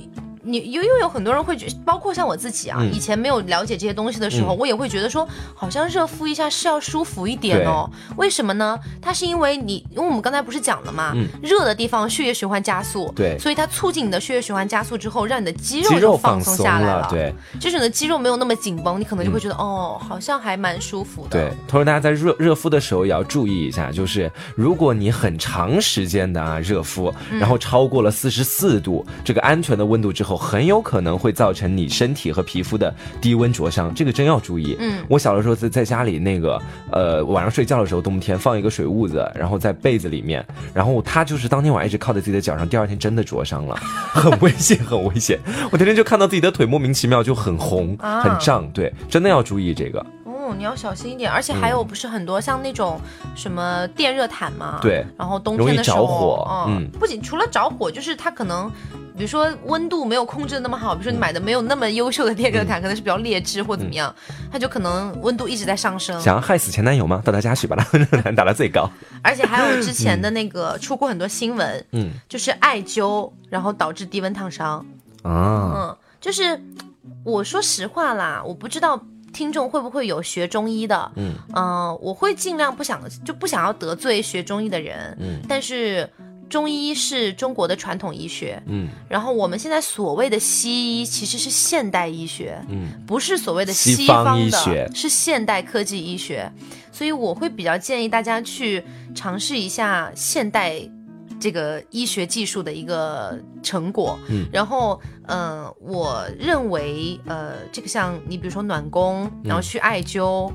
你又又有很多人会觉，包括像我自己啊，以前没有了解这些东西的时候，我也会觉得说，好像热敷一下是要舒服一点哦。为什么呢？它是因为你，因为我们刚才不是讲了吗？热的地方血液循环加速，对，所以它促进你的血液循环加速之后，让你的肌肉就放松下来了，对，就是你的肌肉没有那么紧绷，你可能就会觉得哦，好像还蛮舒服的。对，同时大家在热热敷的时候也要注意一下，就是如果你很长时间的啊热敷，然后超过了四十四度这个安全的温度之后。后，很有可能会造成你身体和皮肤的低温灼伤，这个真要注意。嗯，我小的时候在在家里那个呃晚上睡觉的时候，冬天放一个水痦子，然后在被子里面，然后它就是当天晚上一直靠在自己的脚上，第二天真的灼伤了，很危险，很危险。我天天就看到自己的腿莫名其妙就很红、很胀，对，真的要注意这个。你要小心一点，而且还有不是很多像那种什么电热毯嘛？对。然后冬天的时候，着火。嗯。不仅除了着火，就是它可能，比如说温度没有控制的那么好，比如说你买的没有那么优秀的电热毯，可能是比较劣质或怎么样，它就可能温度一直在上升。想要害死前男友吗？到他家去把他热毯打到最高。而且还有之前的那个出过很多新闻，嗯，就是艾灸然后导致低温烫伤。啊。嗯，就是我说实话啦，我不知道。听众会不会有学中医的？嗯嗯，我会尽量不想就不想要得罪学中医的人。嗯，但是中医是中国的传统医学。嗯，然后我们现在所谓的西医其实是现代医学。嗯，不是所谓的西方医学，是现代科技医学。所以我会比较建议大家去尝试一下现代。这个医学技术的一个成果，嗯，然后，嗯，我认为，呃，这个像你比如说暖宫，然后去艾灸。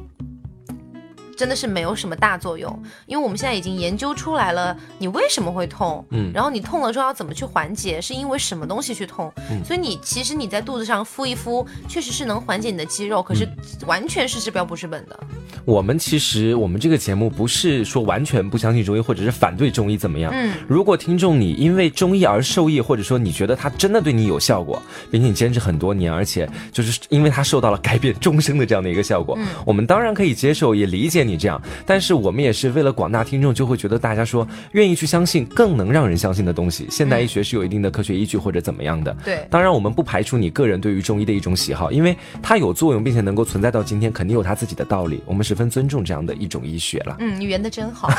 真的是没有什么大作用，因为我们现在已经研究出来了，你为什么会痛，嗯，然后你痛了之后要怎么去缓解，是因为什么东西去痛，嗯，所以你其实你在肚子上敷一敷，确实是能缓解你的肌肉，可是完全是治标不治本的。我们其实我们这个节目不是说完全不相信中医，或者是反对中医怎么样，嗯，如果听众你因为中医而受益，或者说你觉得它真的对你有效果，并且你坚持很多年，而且就是因为它受到了改变终生的这样的一个效果，嗯，我们当然可以接受，也理解。你这样，但是我们也是为了广大听众，就会觉得大家说愿意去相信更能让人相信的东西。现代医学是有一定的科学依据或者怎么样的。对，当然我们不排除你个人对于中医的一种喜好，因为它有作用，并且能够存在到今天，肯定有它自己的道理。我们十分尊重这样的一种医学了。嗯，你圆的真好。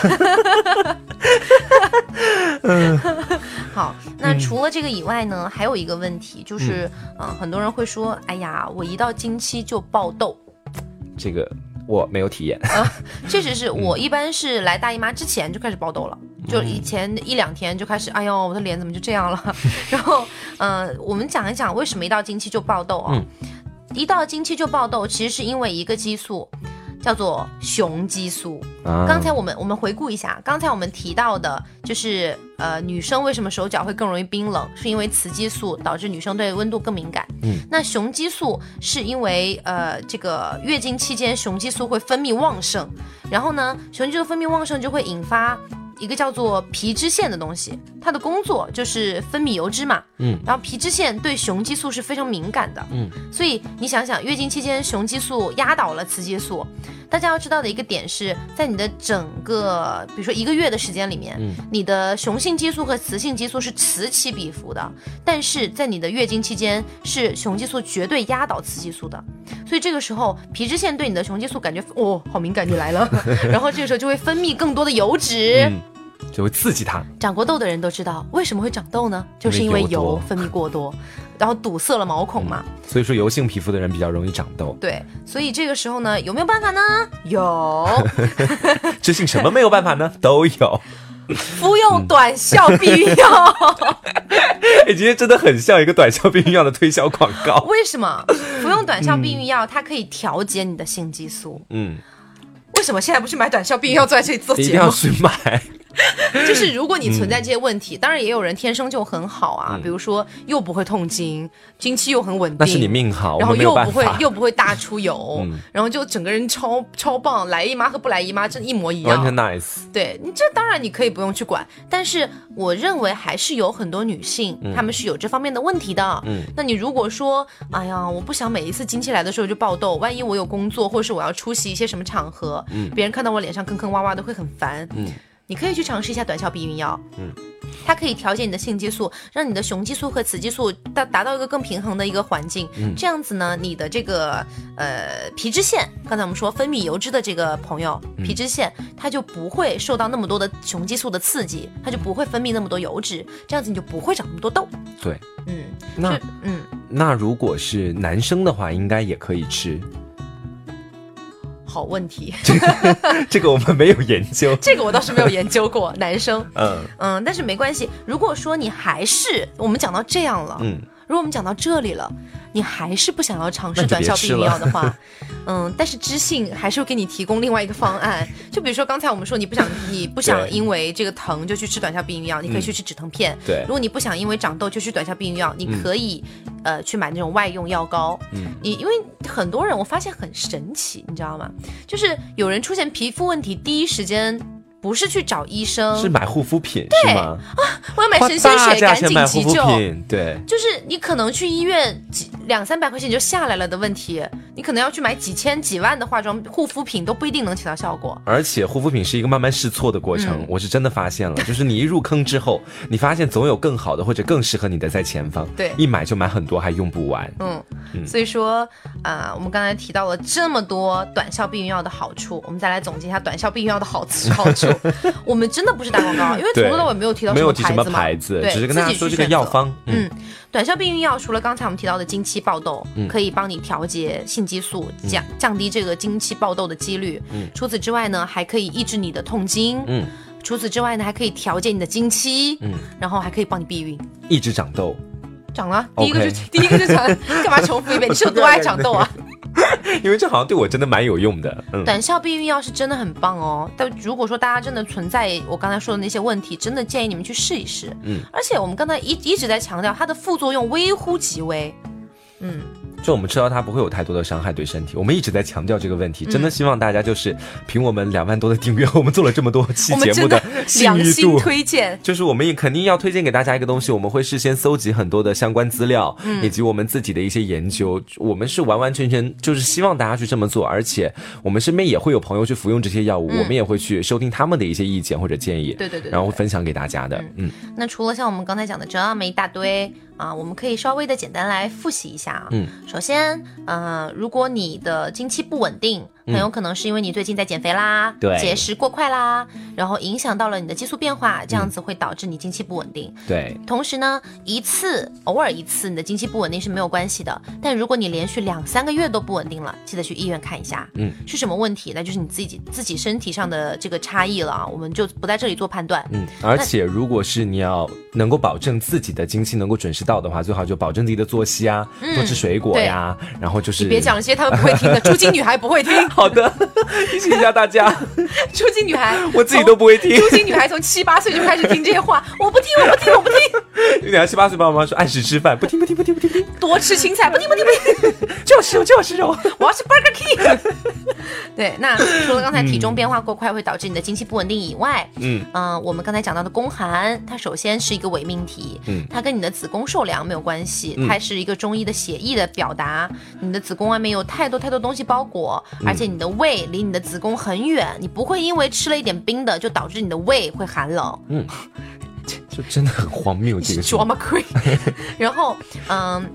嗯，好。那除了这个以外呢，还有一个问题就是，嗯，很多人会说，哎呀，我一到经期就爆痘。这个。我没有体验，啊确实是我一般是来大姨妈之前就开始爆痘了，就以前一两天就开始，哎呦，我的脸怎么就这样了？然后，嗯，我们讲一讲为什么一到经期就爆痘啊？一到经期就爆痘，其实是因为一个激素。叫做雄激素。刚才我们我们回顾一下，刚才我们提到的就是呃，女生为什么手脚会更容易冰冷，是因为雌激素导致女生对温度更敏感。嗯，那雄激素是因为呃，这个月经期间雄激素会分泌旺盛，然后呢，雄激素分泌旺盛就会引发。一个叫做皮脂腺的东西，它的工作就是分泌油脂嘛，嗯，然后皮脂腺对雄激素是非常敏感的，嗯，所以你想想，月经期间雄激素压倒了雌激素，大家要知道的一个点是在你的整个，比如说一个月的时间里面，嗯，你的雄性激素和雌性激素是此起彼伏的，但是在你的月经期间是雄激素绝对压倒雌激素的，所以这个时候皮脂腺对你的雄激素感觉哦好敏感，你来了，然后这个时候就会分泌更多的油脂。就会刺激它。长过痘的人都知道，为什么会长痘呢？就是因为油分泌过多，然后堵塞了毛孔嘛。所以说，油性皮肤的人比较容易长痘。对，所以这个时候呢，有没有办法呢？有。知性什么没有办法呢？都有。服用短效避孕药。你，今天真的很像一个短效避孕药的推销广告。为什么？服用短效避孕药，它可以调节你的性激素。嗯。为什么现在不去买短效避孕药，坐在这里做节目？一定要去买。就是如果你存在这些问题，当然也有人天生就很好啊，比如说又不会痛经，经期又很稳定，那是你命好，然后又不会又不会大出油，然后就整个人超超棒，来姨妈和不来姨妈真一模一样，完全 nice。对你这当然你可以不用去管，但是我认为还是有很多女性她们是有这方面的问题的。嗯，那你如果说，哎呀，我不想每一次经期来的时候就爆痘，万一我有工作或是我要出席一些什么场合，嗯，别人看到我脸上坑坑洼洼的会很烦，嗯。你可以去尝试一下短效避孕药，嗯，它可以调节你的性激素，让你的雄激素和雌激素达达到一个更平衡的一个环境，嗯，这样子呢，你的这个呃皮脂腺，刚才我们说分泌油脂的这个朋友，皮脂腺它就不会受到那么多的雄激素的刺激，它就不会分泌那么多油脂，这样子你就不会长那么多痘。对，嗯，那嗯，那如果是男生的话，应该也可以吃。好问题，这个我们没有研究，这个我倒是没有研究过。男生，嗯嗯，但是没关系。如果说你还是我们讲到这样了，嗯，如果我们讲到这里了。你还是不想要尝试短效避孕药的话，嗯，但是知性还是会给你提供另外一个方案。就比如说刚才我们说，你不想你不想因为这个疼就去吃短效避孕药，你可以去吃止疼片。对，如果你不想因为长痘就去短效避孕药，你可以呃去买那种外用药膏。嗯，你因为很多人我发现很神奇，你知道吗？就是有人出现皮肤问题，第一时间。不是去找医生，是买护肤品，是吗？啊，我要买神仙水，赶紧急救。对，就是你可能去医院几两三百块钱就下来了的问题，你可能要去买几千几万的化妆护肤品都不一定能起到效果。而且护肤品是一个慢慢试错的过程，我是真的发现了，就是你一入坑之后，你发现总有更好的或者更适合你的在前方。对，一买就买很多，还用不完。嗯，所以说啊，我们刚才提到了这么多短效避孕药的好处，我们再来总结一下短效避孕药的好好处。我们真的不是打广告，因为从头到尾没有提到没有提什么牌子，只是跟大家说这个药方。嗯，短效避孕药除了刚才我们提到的经期爆痘，可以帮你调节性激素，降降低这个经期爆痘的几率。嗯，除此之外呢，还可以抑制你的痛经。嗯，除此之外呢，还可以调节你的经期。嗯，然后还可以帮你避孕，一直长痘。长了，第一个就第一个就长，干嘛重复一遍？你是有多爱长痘啊？因为这好像对我真的蛮有用的。嗯短效避孕药是真的很棒哦，但如果说大家真的存在我刚才说的那些问题，真的建议你们去试一试。嗯，而且我们刚才一一直在强调它的副作用微乎其微。嗯。就我们吃到它不会有太多的伤害对身体，我们一直在强调这个问题，真的希望大家就是凭我们两万多的订阅，我们做了这么多期节目的良心推荐，就是我们也肯定要推荐给大家一个东西，我们会事先搜集很多的相关资料，以及我们自己的一些研究，我们是完完全全就是希望大家去这么做，而且我们身边也会有朋友去服用这些药物，我们也会去收听他们的一些意见或者建议，对对对，然后分享给大家的，嗯。那除了像我们刚才讲的这么一大堆。啊，我们可以稍微的简单来复习一下啊。嗯，首先，呃，如果你的经期不稳定。很有可能是因为你最近在减肥啦，对，节食过快啦，然后影响到了你的激素变化，这样子会导致你经期不稳定。对，同时呢，一次偶尔一次你的经期不稳定是没有关系的，但如果你连续两三个月都不稳定了，记得去医院看一下。嗯，是什么问题？那就是你自己自己身体上的这个差异了啊，我们就不在这里做判断。嗯，而且如果是你要能够保证自己的经期能够准时到的话，最好就保证自己的作息啊，多吃水果呀，然后就是你别讲这些，他们不会听的，猪精女孩不会听。好的，提醒一下大家，初经女孩，我自己都不会听。初经女孩从七八岁就开始听这些话，我不听，我不听，我不听。你俩七八岁，爸爸妈妈说按时吃饭，不听，不听，不听，不听。不听，多吃青菜，不听，不听，不听，就要吃肉，就要吃肉，我要吃 Burger King。对，那除了刚才体重变化过快会导致你的经期不稳定以外，嗯。嗯，我们刚才讲到的宫寒，它首先是一个伪命题，嗯，它跟你的子宫受凉没有关系，它是一个中医的写意的表达，你的子宫外面有太多太多东西包裹，而且你的胃。离你的子宫很远，你不会因为吃了一点冰的就导致你的胃会寒冷。嗯，就真的很荒谬这个。Drama queen。然后，嗯。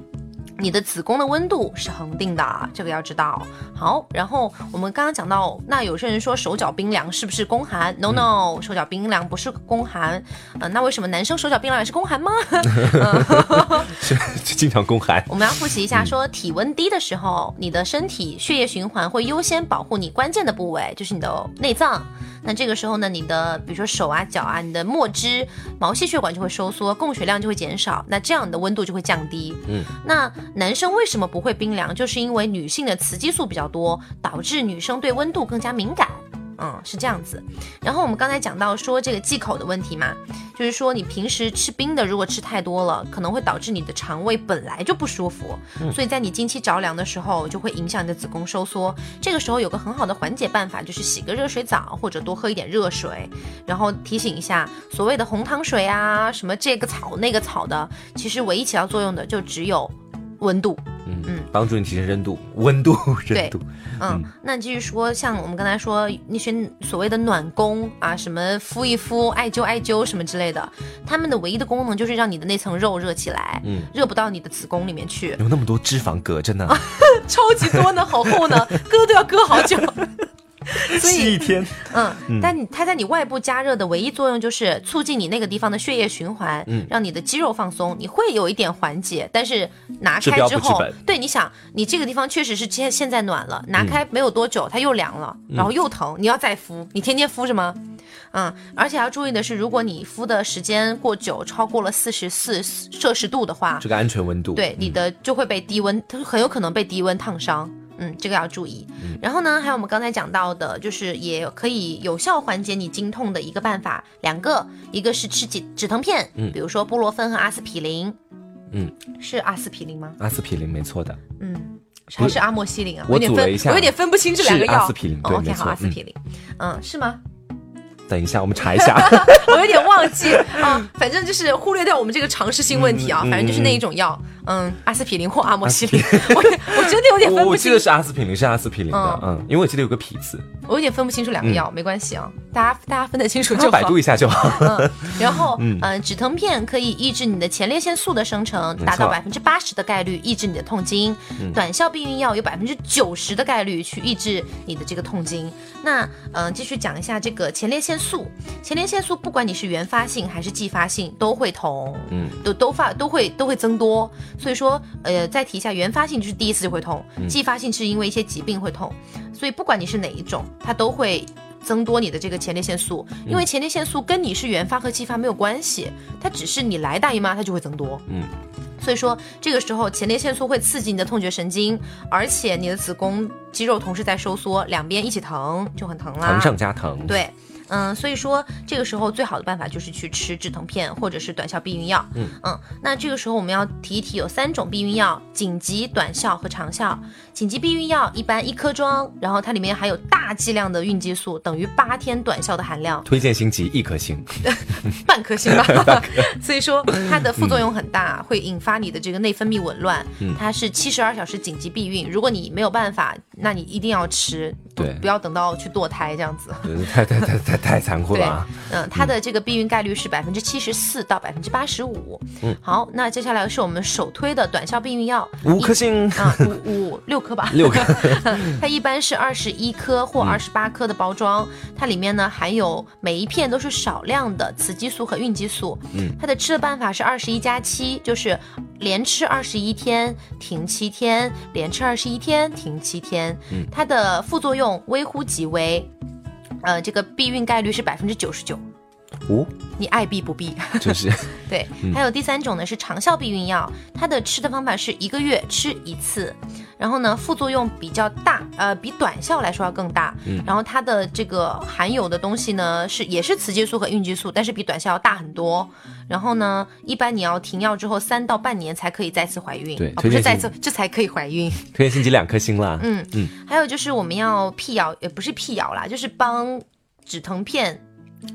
你的子宫的温度是恒定的，这个要知道。好，然后我们刚刚讲到，那有些人说手脚冰凉是不是宫寒？No No，手脚冰凉不是宫寒。嗯，那为什么男生手脚冰凉也是宫寒吗？经常宫寒。我们要复习一下，说体温低的时候，你的身体血液循环会优先保护你关键的部位，就是你的内脏。那这个时候呢，你的比如说手啊、脚啊，你的末肢毛细血管就会收缩，供血量就会减少，那这样你的温度就会降低。嗯，那男生为什么不会冰凉？就是因为女性的雌激素比较多，导致女生对温度更加敏感。嗯，是这样子。然后我们刚才讲到说这个忌口的问题嘛，就是说你平时吃冰的，如果吃太多了，可能会导致你的肠胃本来就不舒服，所以在你经期着凉的时候，就会影响你的子宫收缩。这个时候有个很好的缓解办法，就是洗个热水澡，或者多喝一点热水。然后提醒一下，所谓的红糖水啊，什么这个草那个草的，其实唯一起到作用的就只有温度。嗯嗯，帮助你提升温度、温度、热度。嗯，那继续说，像我们刚才说那些所谓的暖宫啊，什么敷一敷、艾灸艾灸什么之类的，他们的唯一的功能就是让你的那层肉热起来，嗯，热不到你的子宫里面去。有那么多脂肪隔着呢，超级多呢，好厚呢，割都要割好久。所以一天，嗯，但你它在你外部加热的唯一作用就是促进你那个地方的血液循环，嗯，让你的肌肉放松，你会有一点缓解。但是拿开之后，对，你想，你这个地方确实是现现在暖了，拿开没有多久它又凉了，然后又疼，你要再敷，你天天敷什么？嗯，而且要注意的是，如果你敷的时间过久，超过了四十四摄氏度的话，这个安全温度，对你的就会被低温，它很有可能被低温烫伤。嗯，这个要注意。然后呢，还有我们刚才讲到的，就是也可以有效缓解你经痛的一个办法，两个，一个是吃止止疼片，嗯，比如说布洛芬和阿司匹林，嗯，是阿司匹林吗？阿司匹林没错的，嗯，还是阿莫西林啊？我组了一下，我有点分不清这两个药。阿司匹林，对，没错，阿司匹林，嗯，是吗？等一下，我们查一下。我有点忘记啊，反正就是忽略掉我们这个常识性问题啊。反正就是那一种药，嗯，阿司匹林或阿莫西林。我我真的有点分不清。我记得是阿司匹林，是阿司匹林的，嗯，因为我记得有个匹字。我有点分不清楚两个药，没关系啊，大家大家分得清楚就好。百度一下就好。嗯，然后 嗯，止疼片可以抑制你的前列腺素的生成，达到百分之八十的概率抑制你的痛经。短效避孕药有百分之九十的概率去抑制你的这个痛经。那嗯，继续讲一下这个前列腺素。前列腺素不管你是原发性还是继发性都会痛，嗯，都都发都会都会增多。所以说，呃，再提一下，原发性就是第一次就会痛，继发性是因为一些疾病会痛。所以不管你是哪一种，它都会增多你的这个前列腺素，因为前列腺素跟你是原发和继发没有关系，它只是你来大姨妈它就会增多，嗯。所以说这个时候前列腺素会刺激你的痛觉神经，而且你的子宫肌肉同时在收缩，两边一起疼就很疼啦，疼上加疼，对。嗯，所以说这个时候最好的办法就是去吃止疼片或者是短效避孕药。嗯嗯，那这个时候我们要提一提，有三种避孕药：紧急、短效和长效。紧急避孕药一般一颗装，然后它里面含有大剂量的孕激素，等于八天短效的含量。推荐星级一颗星，半颗星吧。所以说它的副作用很大，会引发你的这个内分泌紊乱。它是七十二小时紧急避孕，如果你没有办法，那你一定要吃，对，不要等到去堕胎这样子。太太太太太残酷了。嗯，它的这个避孕概率是百分之七十四到百分之八十五。嗯，好，那接下来是我们首推的短效避孕药，五颗星啊，五五六。颗吧，六颗，它一般是二十一颗或二十八颗的包装，它里面呢含有每一片都是少量的雌激素和孕激素。嗯，它的吃的办法是二十一加七，就是连吃二十一天停七天，连吃二十一天停七天。嗯，它的副作用微乎其微，呃，这个避孕概率是百分之九十九。哦，你爱避不避？就是 对。还有第三种呢，是长效避孕药，它的吃的方法是一个月吃一次。然后呢，副作用比较大，呃，比短效来说要更大。嗯，然后它的这个含有的东西呢，是也是雌激素和孕激素，但是比短效要大很多。然后呢，一般你要停药之后三到半年才可以再次怀孕。对，不是再次，这才可以怀孕。推荐星级两颗星啦。嗯嗯。还有就是我们要辟谣，也不是辟谣啦，就是帮止疼片。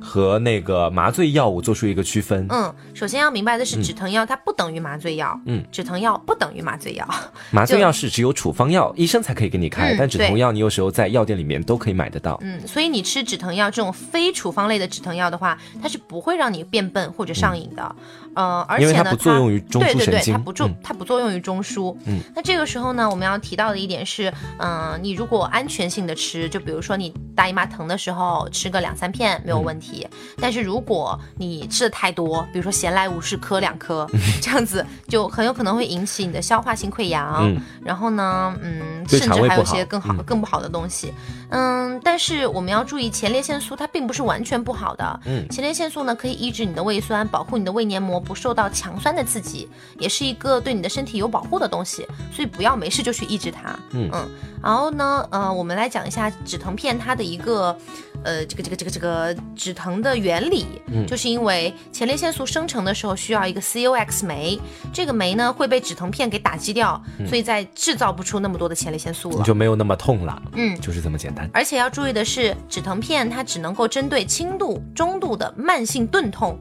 和那个麻醉药物做出一个区分。嗯，首先要明白的是，止疼药它不等于麻醉药。嗯，止疼药不等于麻醉药。麻醉药是只有处方药，医生才可以给你开，但止疼药你有时候在药店里面都可以买得到。嗯，所以你吃止疼药这种非处方类的止疼药的话，它是不会让你变笨或者上瘾的。呃，而且呢，它不作用于中枢神经，它不作，它不作用于中枢。嗯，那这个时候呢，我们要提到的一点是，嗯，你如果安全性的吃，就比如说你大姨妈疼的时候吃个两三片没有问题，但是如果你吃的太多，比如说闲来无事磕两颗，这样子就很有可能会引起你的消化性溃疡，然后呢，嗯，甚至还有一些更好、更不好的东西。嗯，但是我们要注意，前列腺素它并不是完全不好的。嗯，前列腺素呢可以抑制你的胃酸，保护你的胃黏膜不受到强酸的刺激，也是一个对你的身体有保护的东西。所以不要没事就去抑制它。嗯嗯，然后呢，呃，我们来讲一下止疼片它的一个。呃，这个这个这个这个止疼的原理，嗯就是因为前列腺素生成的时候需要一个 COX 酶，这个酶呢会被止疼片给打击掉，所以在制造不出那么多的前列腺素了，你就没有那么痛了。嗯，就是这么简单。而且要注意的是，止疼片它只能够针对轻度、中度的慢性钝痛。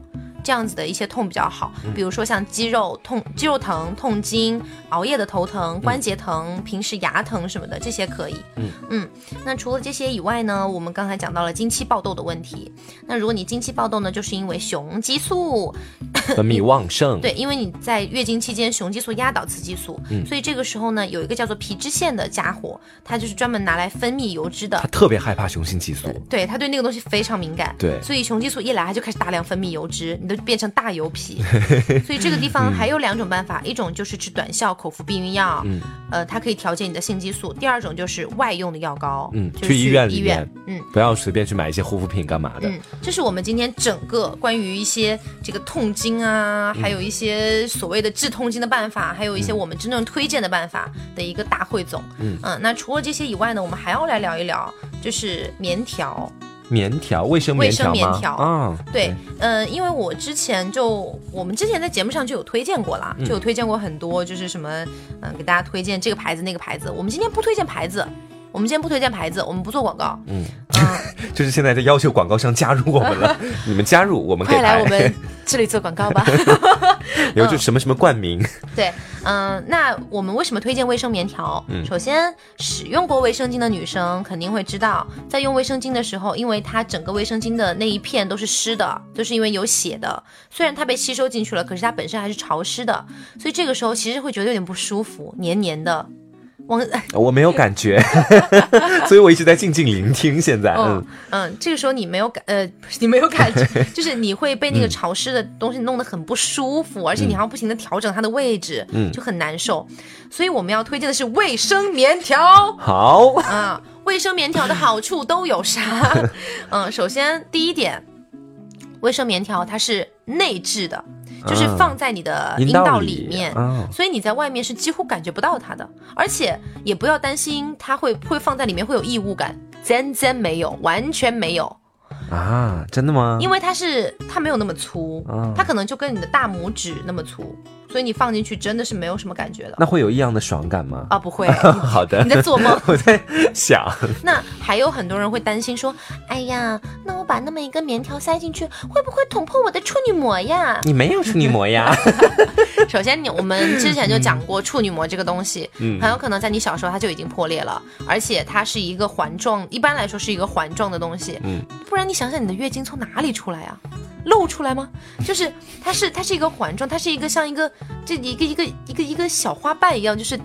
这样子的一些痛比较好，比如说像肌肉痛、肌肉疼、痛经、熬夜的头疼、关节疼、平时牙疼什么的，这些可以。嗯嗯，那除了这些以外呢，我们刚才讲到了经期爆痘的问题。那如果你经期爆痘呢，就是因为雄激素分泌 旺盛。对，因为你在月经期间雄激素压倒雌激素，所以这个时候呢，有一个叫做皮脂腺的家伙，它就是专门拿来分泌油脂的。它特别害怕雄性激素，对，它对那个东西非常敏感。对，所以雄激素一来，它就开始大量分泌油脂，你都变成大油皮。所以这个地方还有两种办法，一种就是吃短效口服避孕药，嗯，呃，它可以调节你的性激素。第二种就是外用的药膏，嗯，去医院里面，嗯，不要随便去买一些护肤品干嘛的。嗯，这是我们今天整个关于一些这个痛经啊，还有一些所谓的治痛经的办法，还有一些我们真正推荐的办法的一个大汇总。嗯嗯，那除了这些以外呢，我们还要来聊一聊，就是棉条。棉条，卫生棉条条啊，对，嗯，因为我之前就我们之前在节目上就有推荐过啦，就有推荐过很多，就是什么，嗯，给大家推荐这个牌子那个牌子。我们今天不推荐牌子，我们今天不推荐牌子，我们不做广告。嗯，就是现在在要求广告商加入我们了，你们加入我们快来我们 这里做广告吧。然后就什么什么冠名。对。嗯，那我们为什么推荐卫生棉条？嗯，首先使用过卫生巾的女生肯定会知道，在用卫生巾的时候，因为它整个卫生巾的那一片都是湿的，就是因为有血的。虽然它被吸收进去了，可是它本身还是潮湿的，所以这个时候其实会觉得有点不舒服，黏黏的。我我没有感觉，所以我一直在静静聆听。现在，嗯嗯，这个时候你没有感，呃，你没有感觉，就是你会被那个潮湿的东西弄得很不舒服，而且你还要不停的调整它的位置，嗯，就很难受。所以我们要推荐的是卫生棉条。好啊，卫生棉条的好处都有啥？嗯，首先第一点，卫生棉条它是内置的。就是放在你的阴道里面，所以你在外面是几乎感觉不到它的，而且也不要担心它会会放在里面会有异物感，真真没有，完全没有。啊，真的吗？因为它是它没有那么粗，它可能就跟你的大拇指那么粗，所以你放进去真的是没有什么感觉的。那会有异样的爽感吗？啊，不会。好的。你在做梦？我在想。那还有很多人会担心说，哎呀，那我把那么一根棉条塞进去，会不会捅破我的处女膜呀？你没有处女膜呀。首先，你我们之前就讲过处女膜这个东西，嗯，很有可能在你小时候它就已经破裂了，而且它是一个环状，一般来说是一个环状的东西，嗯，不然你。想想你的月经从哪里出来呀？露出来吗？就是它是它是一个环状，它是一个像一个这一个一个一个一个小花瓣一样，就是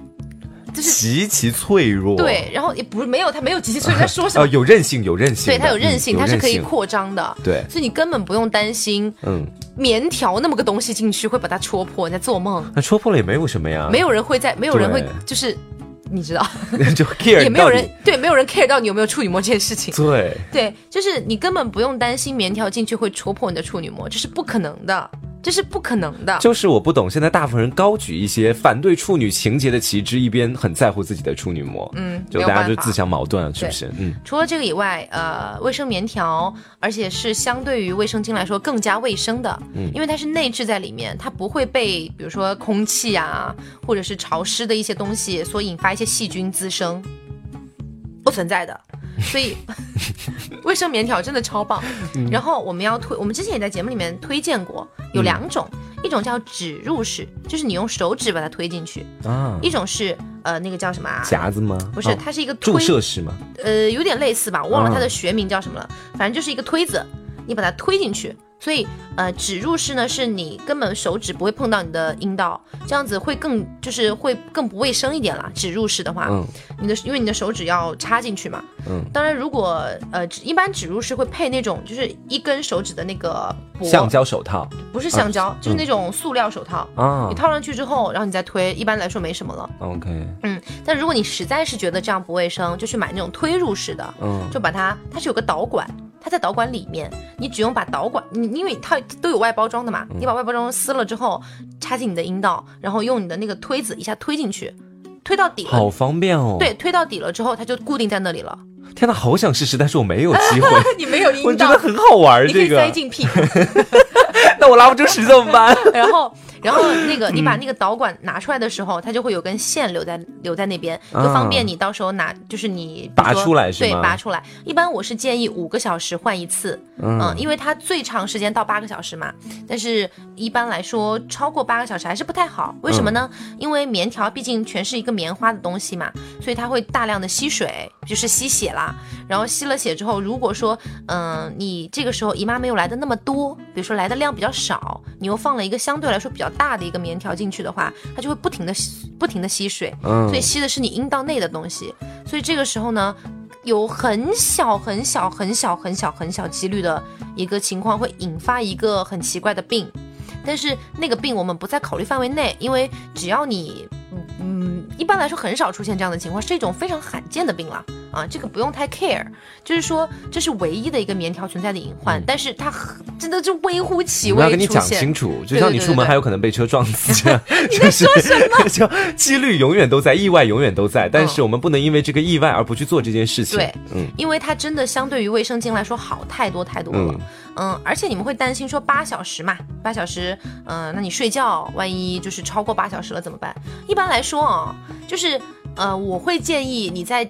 就是极其脆弱。对，然后也不是没有它没有极其脆弱，在 说什么？有韧性，有韧性。对，它有韧性，它是可以扩张的。对，所以你根本不用担心，嗯，棉条那么个东西进去会把它戳破。你在做梦？那戳破了也没有什么呀。没有人会在，没有人会就是。你知道，就 care 也没有人对，没有人 care 到你有没有处女膜这件事情。对对，就是你根本不用担心棉条进去会戳破你的处女膜，这是不可能的。这是不可能的，就是我不懂，现在大部分人高举一些反对处女情节的旗帜，一边很在乎自己的处女膜，嗯，就大家就自相矛盾，是不是？嗯，除了这个以外，呃，卫生棉条，而且是相对于卫生巾来说更加卫生的，嗯，因为它是内置在里面，它不会被比如说空气啊，或者是潮湿的一些东西所引发一些细菌滋生，不存在的。所以，卫生棉条真的超棒。然后我们要推，我们之前也在节目里面推荐过，有两种，一种叫指入式，就是你用手指把它推进去啊；一种是呃那个叫什么啊？夹子吗？不是，它是一个注射式吗？呃，有点类似吧，我忘了它的学名叫什么了。反正就是一个推子，你把它推进去。所以，呃，指入式呢，是你根本手指不会碰到你的阴道，这样子会更就是会更不卫生一点啦。指入式的话，嗯，你的因为你的手指要插进去嘛，嗯，当然如果呃一般指入式会配那种就是一根手指的那个橡胶手套，不是橡胶，就是那种塑料手套啊，你套上去之后，然后你再推，一般来说没什么了。OK，嗯，但如果你实在是觉得这样不卫生，就去买那种推入式的，嗯，就把它它是有个导管。它在导管里面，你只用把导管，你因为它都有外包装的嘛，你把外包装撕了之后，插进你的阴道，然后用你的那个推子一下推进去，推到底，好方便哦。对，推到底了之后，它就固定在那里了。天哪，好想试试，但是我没有机会。你没有阴道，我觉得很好玩，你可以塞进屁股。那我拉不出屎怎么办？然后。然后那个你把那个导管拿出来的时候，它就会有根线留在留在那边，就方便你到时候拿，就是你拔出来是吗？对，拔出来。一般我是建议五个小时换一次，嗯，因为它最长时间到八个小时嘛。但是一般来说超过八个小时还是不太好。为什么呢？因为棉条毕竟全是一个棉花的东西嘛，所以它会大量的吸水，就是吸血啦。然后吸了血之后，如果说嗯你这个时候姨妈没有来的那么多，比如说来的量比较。较少，你又放了一个相对来说比较大的一个棉条进去的话，它就会不停的不停的吸水，嗯，所以吸的是你阴道内的东西，所以这个时候呢，有很小很小很小很小很小几率的一个情况会引发一个很奇怪的病，但是那个病我们不在考虑范围内，因为只要你。嗯，一般来说很少出现这样的情况，是一种非常罕见的病了啊，这个不用太 care。就是说，这是唯一的一个棉条存在的隐患，但是它真的就微乎其微。我要跟你讲清楚，就像你出门还有可能被车撞死这样。你在说什么？就几率永远都在，意外永远都在，但是我们不能因为这个意外而不去做这件事情。对，嗯，因为它真的相对于卫生巾来说好太多太多了。嗯，嗯而且你们会担心说八小时嘛，八小时，嗯，那你睡觉万一就是超过八小时了怎么办？一般来说啊，就是呃，我会建议你在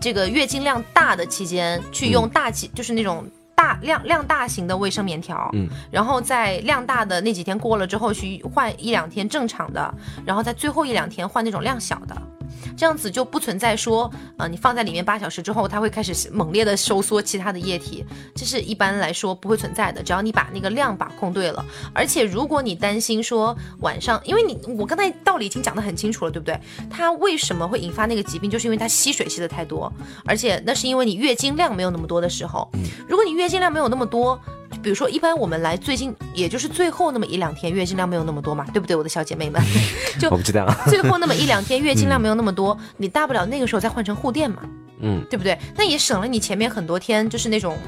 这个月经量大的期间去用大气，就是那种大量量大型的卫生棉条，嗯，然后在量大的那几天过了之后去换一两天正常的，然后在最后一两天换那种量小的。这样子就不存在说，呃，你放在里面八小时之后，它会开始猛烈的收缩其他的液体，这是一般来说不会存在的。只要你把那个量把控对了，而且如果你担心说晚上，因为你我刚才道理已经讲得很清楚了，对不对？它为什么会引发那个疾病，就是因为它吸水吸的太多，而且那是因为你月经量没有那么多的时候，如果你月经量没有那么多。比如说，一般我们来最近，也就是最后那么一两天，月经量没有那么多嘛，对不对，我的小姐妹们？就我不知道。最后那么一两天，月经量没有那么多，你大不了那个时候再换成护垫嘛，嗯，对不对？那也省了你前面很多天就是那种。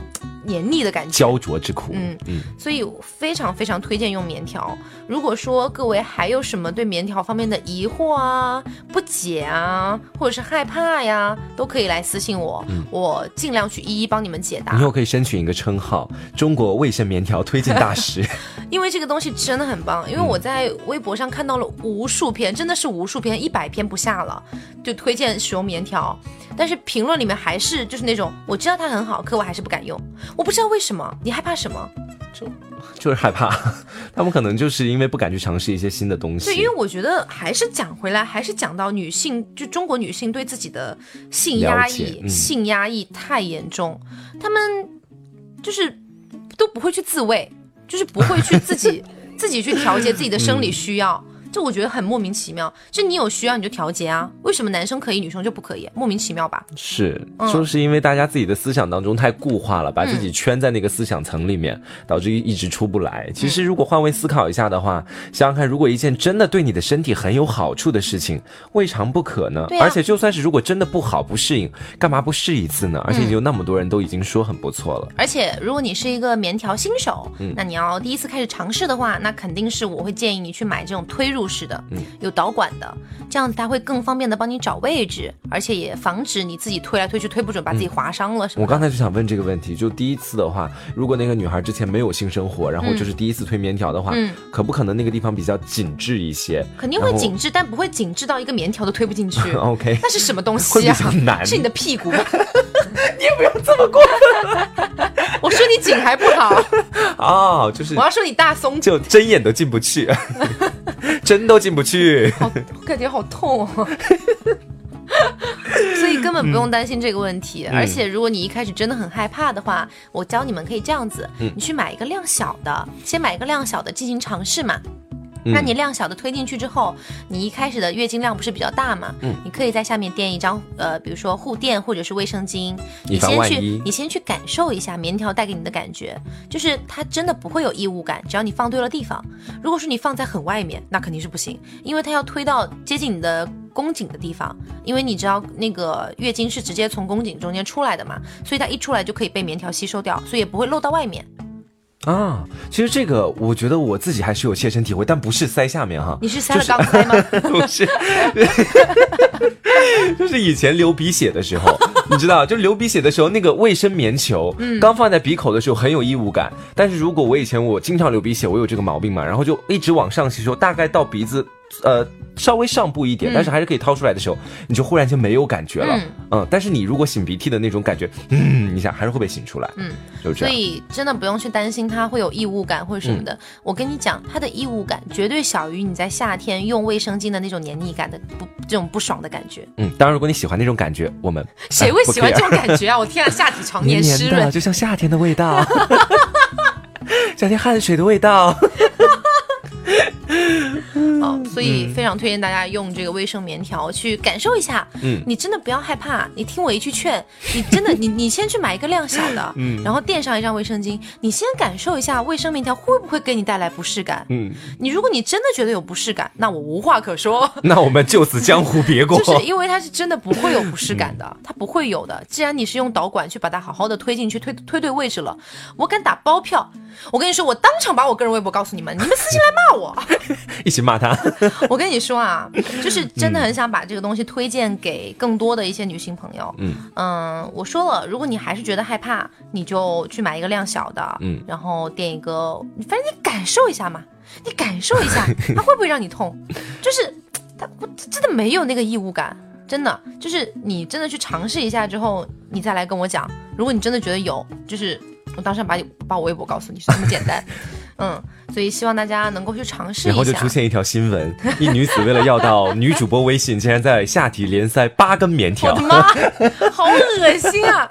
黏腻的感觉，焦灼之苦。嗯嗯，所以非常非常推荐用棉条。如果说各位还有什么对棉条方面的疑惑啊、不解啊，或者是害怕呀，都可以来私信我，我尽量去一一帮你们解答。以后可以申请一个称号——中国卫生棉条推荐大师。因为这个东西真的很棒，因为我在微博上看到了无数篇，真的是无数篇，一百篇不下了，就推荐使用棉条。但是评论里面还是就是那种，我知道它很好，可我还是不敢用。我不知道为什么，你害怕什么？就 就是害怕，他们可能就是因为不敢去尝试一些新的东西。对，因为我觉得还是讲回来，还是讲到女性，就中国女性对自己的性压抑，性压抑太严重，他们就是都不会去自慰，就是不会去自己 自己去调节自己的生理需要。就我觉得很莫名其妙，就你有需要你就调节啊，为什么男生可以女生就不可以？莫名其妙吧？是，就是因为大家自己的思想当中太固化了，把自己圈在那个思想层里面，导致一直出不来。其实如果换位思考一下的话，想想看，如果一件真的对你的身体很有好处的事情，未尝不可呢？而且就算是如果真的不好不适应，干嘛不试一次呢？而且有那么多人都已经说很不错了。而且如果你是一个棉条新手，那你要第一次开始尝试的话，那肯定是我会建议你去买这种推入。入式的，嗯，有导管的，这样子它会更方便的帮你找位置，而且也防止你自己推来推去推不准，把自己划伤了什么。我刚才就想问这个问题，就第一次的话，如果那个女孩之前没有性生活，然后就是第一次推棉条的话，嗯，可不可能那个地方比较紧致一些？肯定会紧致，但不会紧致到一个棉条都推不进去。OK，那是什么东西啊？是你的屁股。你也不要这么过分。我说你紧还不好哦，就是我要说你大松，就针眼都进不去。针都进不去，好，感觉好痛哦。所以根本不用担心这个问题。而且如果你一开始真的很害怕的话，我教你们可以这样子，你去买一个量小的，先买一个量小的进行尝试嘛。那你量小的推进去之后，你一开始的月经量不是比较大嘛？嗯，你可以在下面垫一张呃，比如说护垫或者是卫生巾，你先去你先去感受一下棉条带给你的感觉，就是它真的不会有异物感，只要你放对了地方。如果说你放在很外面，那肯定是不行，因为它要推到接近你的宫颈的地方，因为你知道那个月经是直接从宫颈中间出来的嘛，所以它一出来就可以被棉条吸收掉，所以也不会漏到外面。啊，其实这个我觉得我自己还是有切身体会，但不是塞下面哈。你是塞了钢塞吗？不是，就是以前流鼻血的时候，你知道，就流鼻血的时候，那个卫生棉球刚放在鼻口的时候很有异物感，但是如果我以前我经常流鼻血，我有这个毛病嘛，然后就一直往上吸收，大概到鼻子。呃，稍微上步一点，但是还是可以掏出来的时候，你就忽然间没有感觉了，嗯，但是你如果擤鼻涕的那种感觉，嗯，你想还是会被擤出来，嗯，就这样。所以真的不用去担心它会有异物感或者什么的。我跟你讲，它的异物感绝对小于你在夏天用卫生巾的那种黏腻感的不这种不爽的感觉。嗯，当然如果你喜欢那种感觉，我们谁会喜欢这种感觉啊？我天啊，下体常年湿润，就像夏天的味道。夏天汗水的味道。哦，所以非常推荐大家用这个卫生棉条去感受一下。嗯，你真的不要害怕，你听我一句劝，你真的，你你先去买一个量小的，嗯，然后垫上一张卫生巾，你先感受一下卫生棉条会不会给你带来不适感。嗯，你如果你真的觉得有不适感，那我无话可说。那我们就此江湖别过。就是因为它是真的不会有不适感的，它不会有的。既然你是用导管去把它好好的推进去，推推对位置了，我敢打包票。我跟你说，我当场把我个人微博告诉你们，你们私信来骂我，一起骂他。我跟你说啊，就是真的很想把这个东西推荐给更多的一些女性朋友。嗯嗯，我说了，如果你还是觉得害怕，你就去买一个量小的，嗯，然后垫一个，反正你感受一下嘛，你感受一下，它会不会让你痛？就是它真的没有那个异物感，真的就是你真的去尝试一下之后，你再来跟我讲。如果你真的觉得有，就是。我当时把你把我微博告诉你是这么简单，嗯，所以希望大家能够去尝试一下。然后就出现一条新闻：一女子为了要到女主播微信，竟然在下体连塞八根棉条。我的妈，好恶心啊！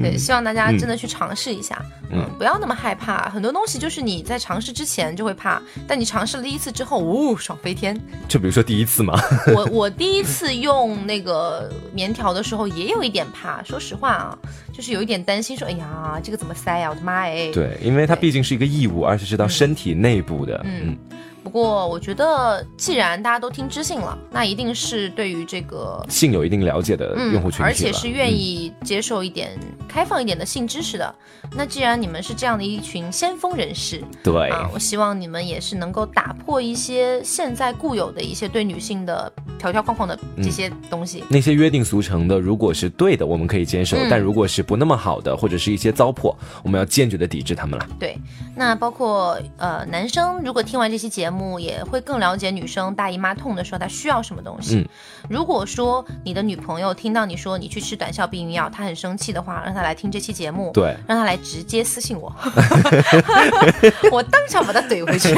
对，希望大家真的去尝试一下，嗯，不要那么害怕。很多东西就是你在尝试之前就会怕，但你尝试了第一次之后，呜，爽飞天。就比如说第一次嘛，我我第一次用那个棉条的时候也有一点怕，说实话啊，就是有一点担心，说哎呀，这个怎么塞呀？我的妈哎！对，因为它毕竟是一个异物，而且是到身体内部的，嗯。不过，我觉得既然大家都听知性了，那一定是对于这个性有一定了解的用户群体而且是愿意接受一点开放一点的性知识的。那既然你们是这样的一群先锋人士，对啊，我希望你们也是能够打破一些现在固有的一些对女性的条条框框的这些东西。那些约定俗成的，如果是对的，我们可以接受；但如果是不那么好的，或者是一些糟粕，我们要坚决的抵制他们了。对，那包括呃，男生如果听完这期节目。目也会更了解女生大姨妈痛的时候，她需要什么东西。嗯，如果说你的女朋友听到你说你去吃短效避孕药，她很生气的话，让她来听这期节目，对，让她来直接私信我，我当场把她怼回去。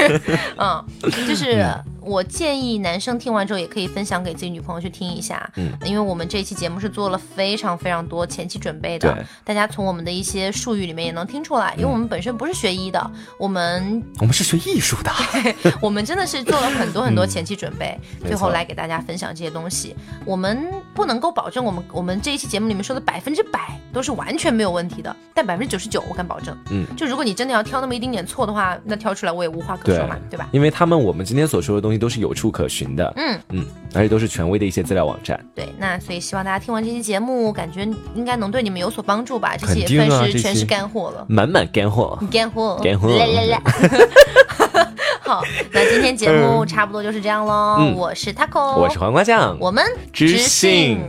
嗯，就是。我建议男生听完之后也可以分享给自己女朋友去听一下，嗯，因为我们这一期节目是做了非常非常多前期准备的，大家从我们的一些术语里面也能听出来，因为我们本身不是学医的，我们我们是学艺术的，我们真的是做了很多很多前期准备，最后来给大家分享这些东西。我们不能够保证我们我们这一期节目里面说的百分之百都是完全没有问题的，但百分之九十九我敢保证，嗯，就如果你真的要挑那么一丁点错的话，那挑出来我也无话可说嘛，对吧？因为他们我们今天所说的东西。都是有处可寻的，嗯嗯，而且都是权威的一些资料网站。对，那所以希望大家听完这期节目，感觉应该能对你们有所帮助吧？这些也算是全是干货了，满满干货，干货，干货，来来来。好，那今天节目差不多就是这样喽。我是 Taco，我是黄瓜酱，我们知性。